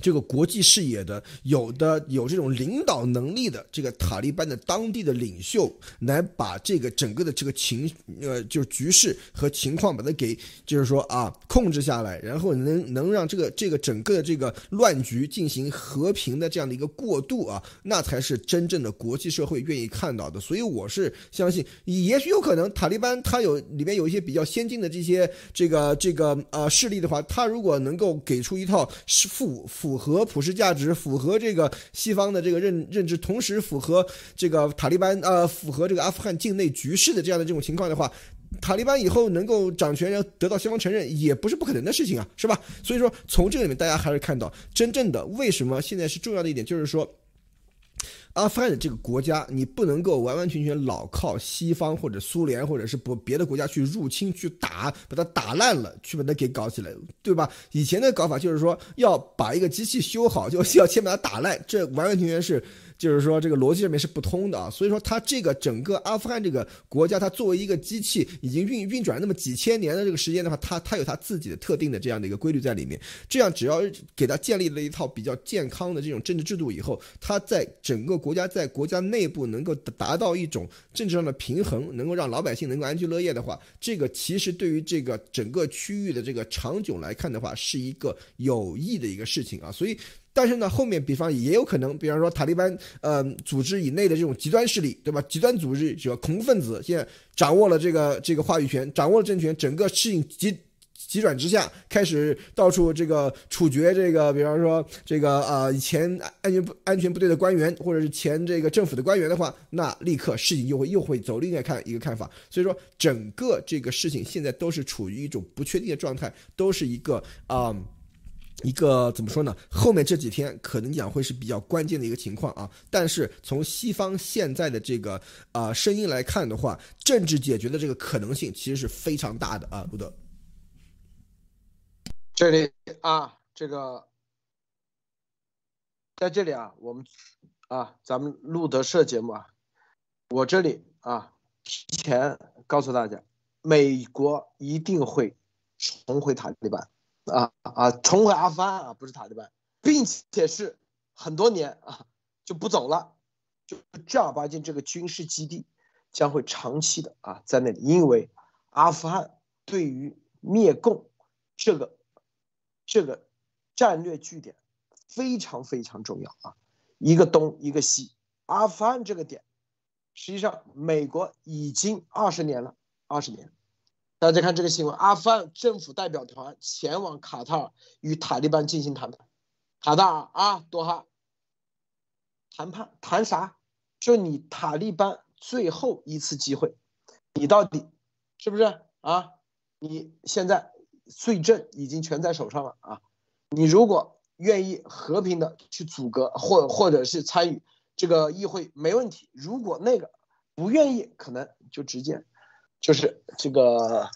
这个国际视野的，有的有这种领导能力的，这个塔利班的当地的领袖，来把这个整个的这个情，呃，就是局势和情况，把它给，就是说啊，控制下来，然后能能让这个这个整个的这个乱局进行和平的这样的一个过渡啊，那才是真正的国际社会愿意看到的。所以我是相信，也许有可能塔利班他有里面有一些比较先进的这些这个这个呃势力的话，他如果能够给出一套是符符。符合普世价值，符合这个西方的这个认认知，同时符合这个塔利班呃，符合这个阿富汗境内局势的这样的这种情况的话，塔利班以后能够掌权，然后得到西方承认，也不是不可能的事情啊，是吧？所以说，从这个里面大家还是看到，真正的为什么现在是重要的一点，就是说。阿富汗的这个国家，你不能够完完全全老靠西方或者苏联或者是不别的国家去入侵去打，把它打烂了，去把它给搞起来，对吧？以前的搞法就是说要把一个机器修好，就要先把它打烂，这完完全全是。就是说，这个逻辑上面是不通的啊，所以说它这个整个阿富汗这个国家，它作为一个机器，已经运运转了那么几千年的这个时间的话，它它有它自己的特定的这样的一个规律在里面。这样只要给它建立了一套比较健康的这种政治制度以后，它在整个国家在国家内部能够达到一种政治上的平衡，能够让老百姓能够安居乐业的话，这个其实对于这个整个区域的这个长久来看的话，是一个有益的一个事情啊，所以。但是呢，后面比方也有可能，比方说塔利班呃组织以内的这种极端势力，对吧？极端组织者恐怖分子现在掌握了这个这个话语权，掌握了政权，整个事情急急转直下，开始到处这个处决这个，比方说这个呃以前安全部安全部队的官员，或者是前这个政府的官员的话，那立刻事情又会又会走另外看一个看法。所以说，整个这个事情现在都是处于一种不确定的状态，都是一个啊。一个怎么说呢？后面这几天可能讲会是比较关键的一个情况啊。但是从西方现在的这个啊声音来看的话，政治解决的这个可能性其实是非常大的啊。路德，这里啊，这个在这里啊，我们啊，咱们路德社节目啊，我这里啊，提前告诉大家，美国一定会重回塔利班。啊啊！重回阿富汗啊，不是塔利班，并且是很多年啊就不走了，就正儿八经这个军事基地将会长期的啊在那里，因为阿富汗对于灭共这个这个战略据点非常非常重要啊，一个东一个西，阿富汗这个点实际上美国已经二十年了，二十年。大家看这个新闻，阿富汗政府代表团前往卡塔尔与塔利班进行谈判。卡塔尔啊，多哈，谈判谈啥？就你塔利班最后一次机会，你到底是不是啊？你现在罪证已经全在手上了啊！你如果愿意和平的去阻隔或或者是参与这个议会，没问题。如果那个不愿意，可能就直接。就是这个，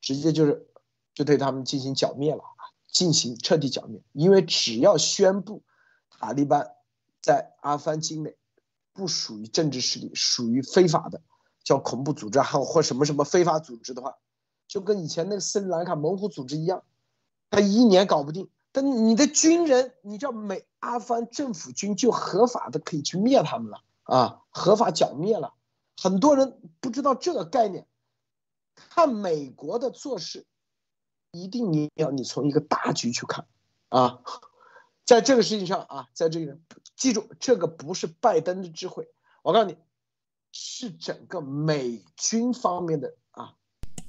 直接就是，就对他们进行剿灭了啊，进行彻底剿灭。因为只要宣布塔利班在阿富汗境内不属于政治势力，属于非法的，叫恐怖组织还或什么什么非法组织的话，就跟以前那个斯里兰卡猛虎组织一样，他一年搞不定。但你的军人，你叫美阿富汗政府军就合法的可以去灭他们了啊，合法剿灭了。很多人不知道这个概念。看美国的做事，一定你要你从一个大局去看，啊，在这个事情上啊，在这个记住这个不是拜登的智慧，我告诉你，是整个美军方面的啊，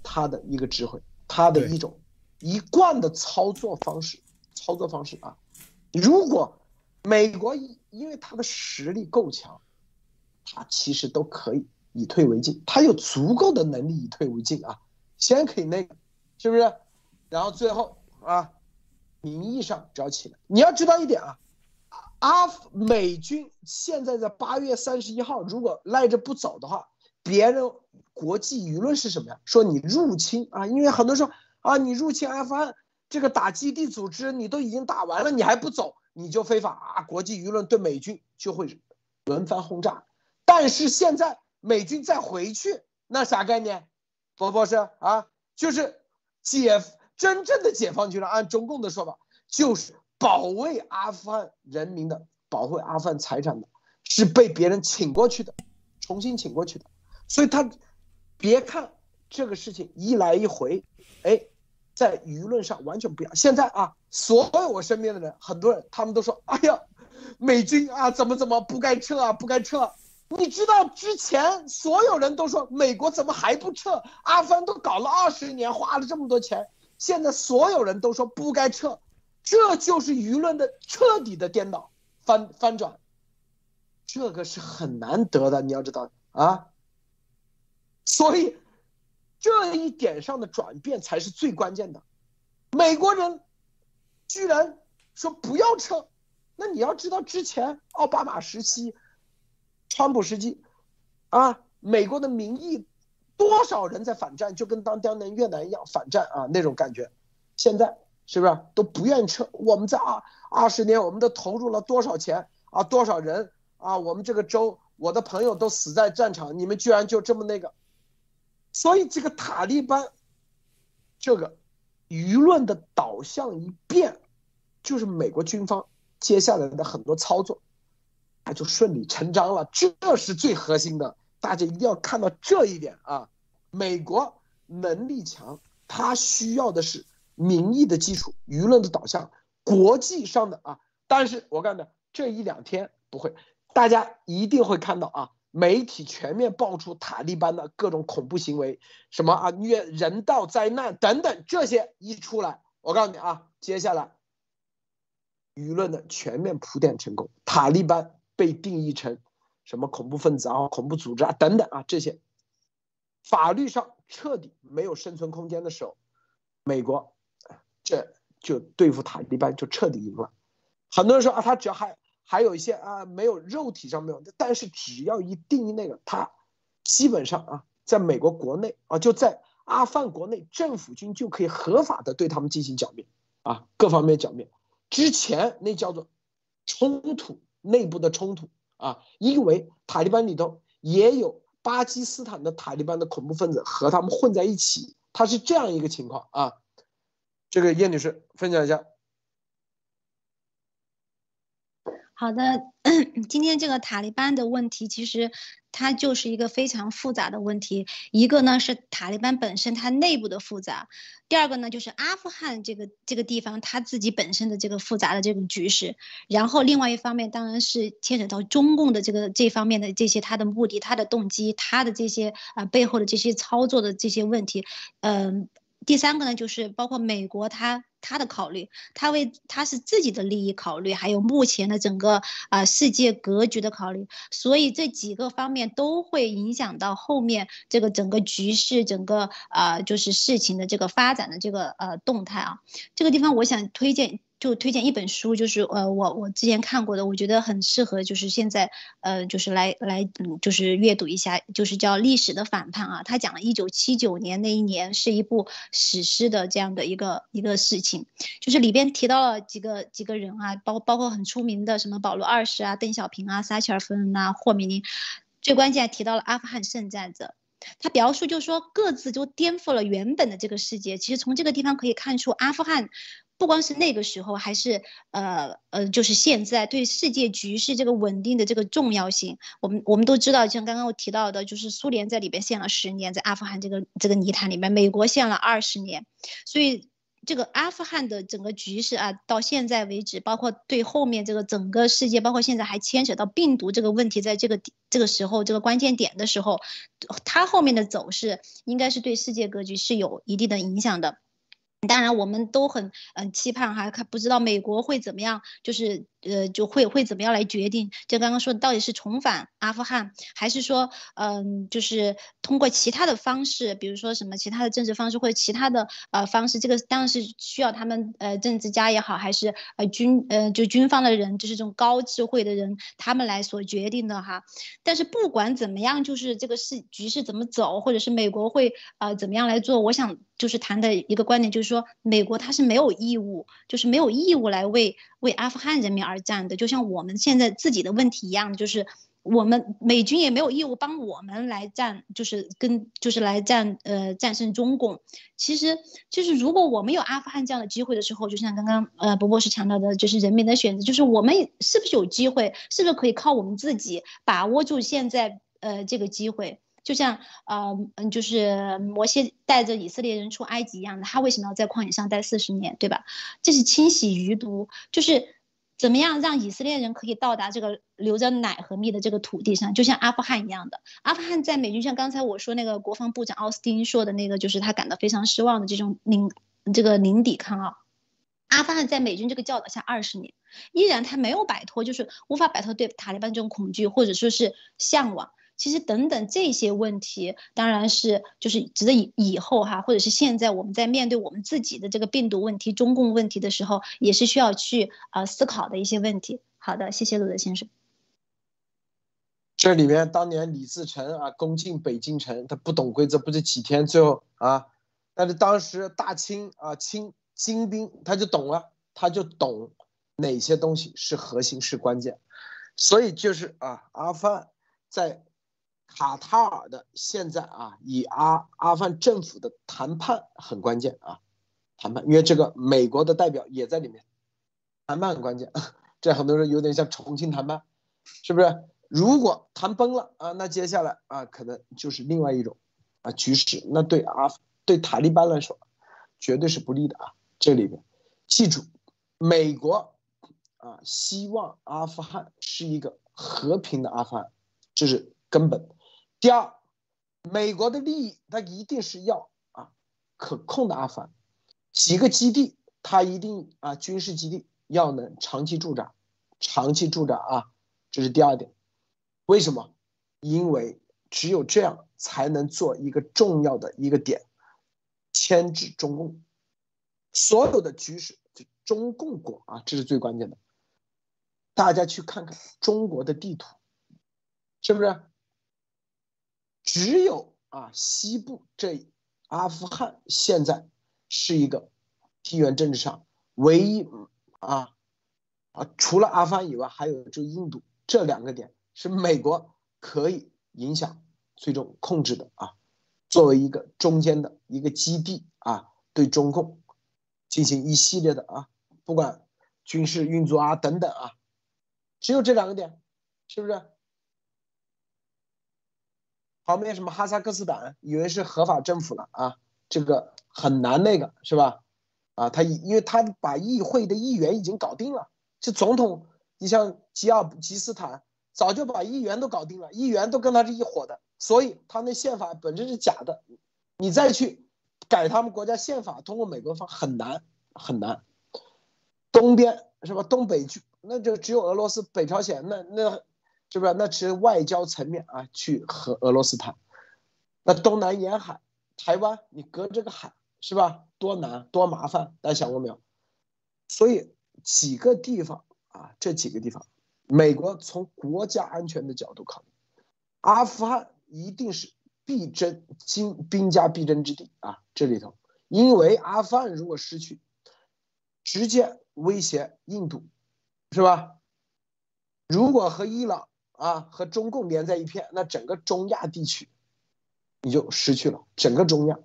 他的一个智慧，他的一种一贯的操作方式，操作方式啊，如果美国因为他的实力够强，他其实都可以。以退为进，他有足够的能力以退为进啊，先可以那个，是不是？然后最后啊，名义上只要起来。你要知道一点啊，阿美军现在在八月三十一号，如果赖着不走的话，别人国际舆论是什么呀？说你入侵啊，因为很多说啊，你入侵阿富汗这个打基地组织，你都已经打完了，你还不走，你就非法啊！国际舆论对美军就会轮番轰炸。但是现在。美军再回去，那啥概念？博博士啊，就是解真正的解放军了。按中共的说法，就是保卫阿富汗人民的，保卫阿富汗财产的，是被别人请过去的，重新请过去的。所以他别看这个事情一来一回，哎，在舆论上完全不一样。现在啊，所有我身边的人，很多人他们都说：“哎呀，美军啊，怎么怎么不该撤啊，不该撤。”你知道之前所有人都说美国怎么还不撤？阿富汗都搞了二十年，花了这么多钱，现在所有人都说不该撤，这就是舆论的彻底的颠倒翻翻转，这个是很难得的，你要知道啊。所以这一点上的转变才是最关键的。美国人居然说不要撤，那你要知道之前奥巴马时期。川普时期，啊，美国的民意多少人在反战，就跟当当年越南一样反战啊那种感觉。现在是不是都不愿撤？我们在二二十年，我们都投入了多少钱啊？多少人啊？我们这个州，我的朋友都死在战场，你们居然就这么那个？所以这个塔利班，这个舆论的导向一变，就是美国军方接下来的很多操作，就顺理成章了。这是最核心的，大家一定要看到这一点啊！美国能力强，它需要的是。民意的基础，舆论的导向，国际上的啊，但是我干的这一两天不会，大家一定会看到啊，媒体全面爆出塔利班的各种恐怖行为，什么啊虐人道灾难等等这些一出来，我告诉你啊，接下来舆论的全面铺垫成功，塔利班被定义成什么恐怖分子啊、恐怖组织啊等等啊这些，法律上彻底没有生存空间的时候，美国。这就对付塔利班就彻底赢了。很多人说啊，他只要还还有一些啊没有肉体上没有，但是只要一定义那个，他基本上啊，在美国国内啊，就在阿富汗国内，政府军就可以合法的对他们进行剿灭啊，各方面剿灭。之前那叫做冲突内部的冲突啊，因为塔利班里头也有巴基斯坦的塔利班的恐怖分子和他们混在一起，他是这样一个情况啊。这个叶女士分享一下。好的，[CLEARS THROAT] 今天这个塔利班的问题，其实它就是一个非常复杂的问题。一个呢是塔利班本身它内部的复杂，第二个呢就是阿富汗这个这个地方它自己本身的这个复杂的这种局势。然后另外一方面当然是牵扯到中共的这个这方面的这些它的目的、它的动机、它的这些啊背后的这些操作的这些问题，嗯。第三个呢，就是包括美国，他他的考虑，他为他是自己的利益考虑，还有目前的整个啊世界格局的考虑，所以这几个方面都会影响到后面这个整个局势，整个啊就是事情的这个发展的这个呃动态啊。这个地方我想推荐。就推荐一本书，就是呃，我我之前看过的，我觉得很适合，就是现在呃，就是来来，嗯，就是阅读一下，就是叫《历史的反叛》啊。他讲了一九七九年那一年是一部史诗的这样的一个一个事情，就是里边提到了几个几个人啊，包包括很出名的什么保罗二世啊、邓小平啊、撒切尔夫人啊、霍米尼，最关键还提到了阿富汗圣战者。他描述就是说各自就颠覆了原本的这个世界。其实从这个地方可以看出阿富汗。不光是那个时候，还是呃呃，就是现在对世界局势这个稳定的这个重要性，我们我们都知道，像刚刚我提到的，就是苏联在里边陷了十年，在阿富汗这个这个泥潭里面，美国陷了二十年，所以这个阿富汗的整个局势啊，到现在为止，包括对后面这个整个世界，包括现在还牵扯到病毒这个问题，在这个这个时候这个关键点的时候，它后面的走势应该是对世界格局是有一定的影响的。当然，我们都很嗯期盼哈，看不知道美国会怎么样，就是呃就会会怎么样来决定？就刚刚说，到底是重返阿富汗，还是说嗯就是通过其他的方式，比如说什么其他的政治方式或者其他的呃方式？这个当然是需要他们呃政治家也好，还是呃军呃就军方的人，就是这种高智慧的人，他们来所决定的哈。但是不管怎么样，就是这个事局势怎么走，或者是美国会呃怎么样来做，我想。就是谈的一个观点，就是说，美国它是没有义务，就是没有义务来为为阿富汗人民而战的，就像我们现在自己的问题一样，就是我们美军也没有义务帮我们来战，就是跟就是来战呃战胜中共。其实就是如果我们有阿富汗这样的机会的时候，就像刚刚呃博博士强调的，就是人民的选择，就是我们是不是有机会，是不是可以靠我们自己把握住现在呃这个机会。就像呃嗯，就是摩西带着以色列人出埃及一样的，他为什么要在旷野上待四十年，对吧？这是清洗余毒，就是怎么样让以色列人可以到达这个流着奶和蜜的这个土地上，就像阿富汗一样的。阿富汗在美军，像刚才我说那个国防部长奥斯汀说的那个，就是他感到非常失望的这种零这个零抵抗啊。阿富汗在美军这个教导下二十年，依然他没有摆脱，就是无法摆脱对塔利班这种恐惧或者说是向往。其实等等这些问题，当然是就是值得以以后哈，或者是现在我们在面对我们自己的这个病毒问题、中共问题的时候，也是需要去啊思考的一些问题。好的，谢谢陆德先生。这里面当年李自成啊攻进北京城，他不懂规则，不是几天最后啊，但是当时大清啊清精兵他就懂了，他就懂哪些东西是核心是关键，所以就是啊阿富汗在卡塔尔的现在啊以阿阿富汗政府的谈判很关键啊谈判，因为这个美国的代表也在里面，谈判很关键，[LAUGHS] 这很多人有点像重庆谈判，是不是？如果谈崩了啊，那接下来啊，可能就是另外一种啊局势。那对阿对塔利班来说，绝对是不利的啊。这里边，记住，美国啊希望阿富汗是一个和平的阿富汗，就是根本。第二，美国的利益，它一定是要啊可控的阿富汗，几个基地，它一定啊军事基地要能长期驻扎，长期驻扎啊，这是第二点。为什么？因为只有这样才能做一个重要的一个点，牵制中共。所有的局势，就中共国啊，这是最关键的。大家去看看中国的地图，是不是？只有啊，西部这阿富汗现在是一个地缘政治上唯一啊啊，除了阿富汗以外，还有就印度这两个点。是美国可以影响、最终控制的啊，作为一个中间的一个基地啊，对中共进行一系列的啊，不管军事运作啊等等啊，只有这两个点，是不是？旁边什么哈萨克斯坦以为是合法政府了啊，这个很难那个是吧？啊，他因为他把议会的议员已经搞定了，这总统，你像吉尔吉斯坦。早就把议员都搞定了，议员都跟他是一伙的，所以他那宪法本身是假的，你再去改他们国家宪法，通过美国方很难很难。东边是吧？东北去那就只有俄罗斯、北朝鲜，那那是不是？那其实外交层面啊，去和俄罗斯谈。那东南沿海，台湾你隔这个海是吧？多难多麻烦，大家想过没有？所以几个地方啊，这几个地方。美国从国家安全的角度考虑，阿富汗一定是必争、兵兵家必争之地啊！这里头，因为阿富汗如果失去，直接威胁印度，是吧？如果和伊朗啊、和中共连在一片，那整个中亚地区你就失去了，整个中亚，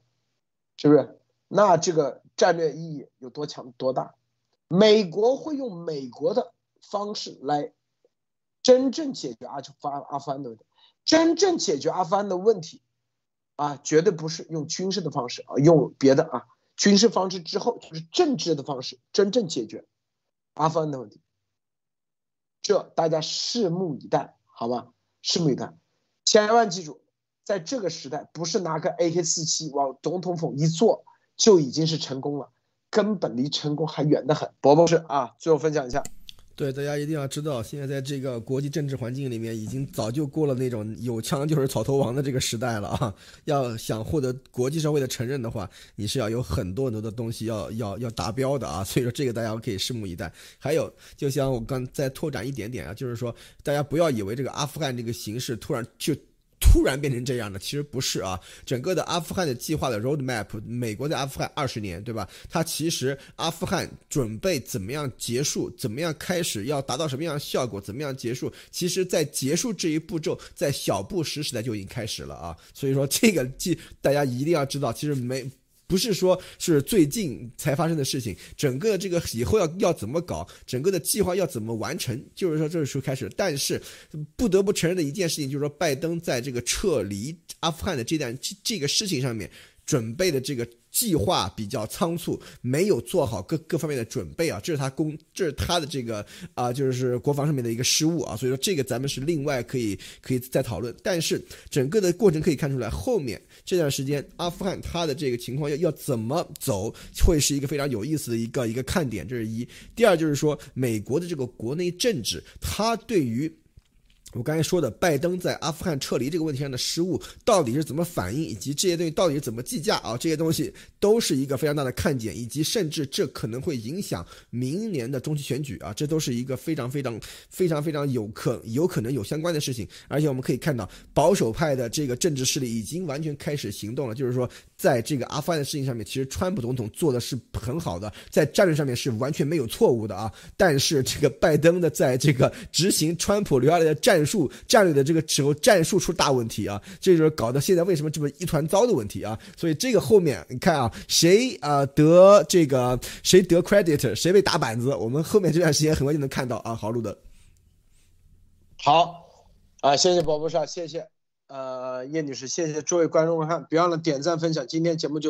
是不是？那这个战略意义有多强、多大？美国会用美国的方式来。真正解决阿富阿阿富汗的问题，真正解决阿富汗的问题，啊，绝对不是用军事的方式啊，用别的啊，军事方式之后就是政治的方式，真正解决阿富汗的问题。这大家拭目以待，好吧？拭目以待，千万记住，在这个时代，不是拿个 AK 四七往总统府一坐就已经是成功了，根本离成功还远得很。伯伯是啊，最后分享一下。对，大家一定要知道，现在在这个国际政治环境里面，已经早就过了那种有枪就是草头王的这个时代了啊！要想获得国际社会的承认的话，你是要有很多很多的东西要要要达标的啊！所以说，这个大家可以拭目以待。还有，就像我刚再拓展一点点啊，就是说，大家不要以为这个阿富汗这个形势突然就。突然变成这样的，其实不是啊。整个的阿富汗的计划的 roadmap，美国在阿富汗二十年，对吧？它其实阿富汗准备怎么样结束，怎么样开始，要达到什么样的效果，怎么样结束？其实，在结束这一步骤，在小布什时代就已经开始了啊。所以说，这个记大家一定要知道，其实没。不是说是最近才发生的事情，整个这个以后要要怎么搞，整个的计划要怎么完成，就是说这个时候开始。但是不得不承认的一件事情，就是说拜登在这个撤离阿富汗的这段这这个事情上面准备的这个。计划比较仓促，没有做好各各方面的准备啊，这是他公，这是他的这个啊，就是国防上面的一个失误啊，所以说这个咱们是另外可以可以再讨论。但是整个的过程可以看出来，后面这段时间阿富汗他的这个情况要要怎么走，会是一个非常有意思的一个一个看点，这是一。第二就是说，美国的这个国内政治，他对于。我刚才说的拜登在阿富汗撤离这个问题上的失误，到底是怎么反应，以及这些东西到底是怎么计价啊？这些东西都是一个非常大的看点，以及甚至这可能会影响明年的中期选举啊，这都是一个非常非常非常非常有可有可能有相关的事情。而且我们可以看到，保守派的这个政治势力已经完全开始行动了，就是说，在这个阿富汗的事情上面，其实川普总统做的是很好的，在战略上面是完全没有错误的啊。但是这个拜登的在这个执行川普留下来的战术战略的这个时候，战术出大问题啊，这就是搞得现在为什么这么一团糟的问题啊。所以这个后面你看啊，谁啊得这个谁得 credit，谁被打板子，我们后面这段时间很快就能看到啊。好，路德，好啊，谢谢宝宝少，谢谢呃叶女士，谢谢诸位观众看，别忘了点赞分享，今天节目就。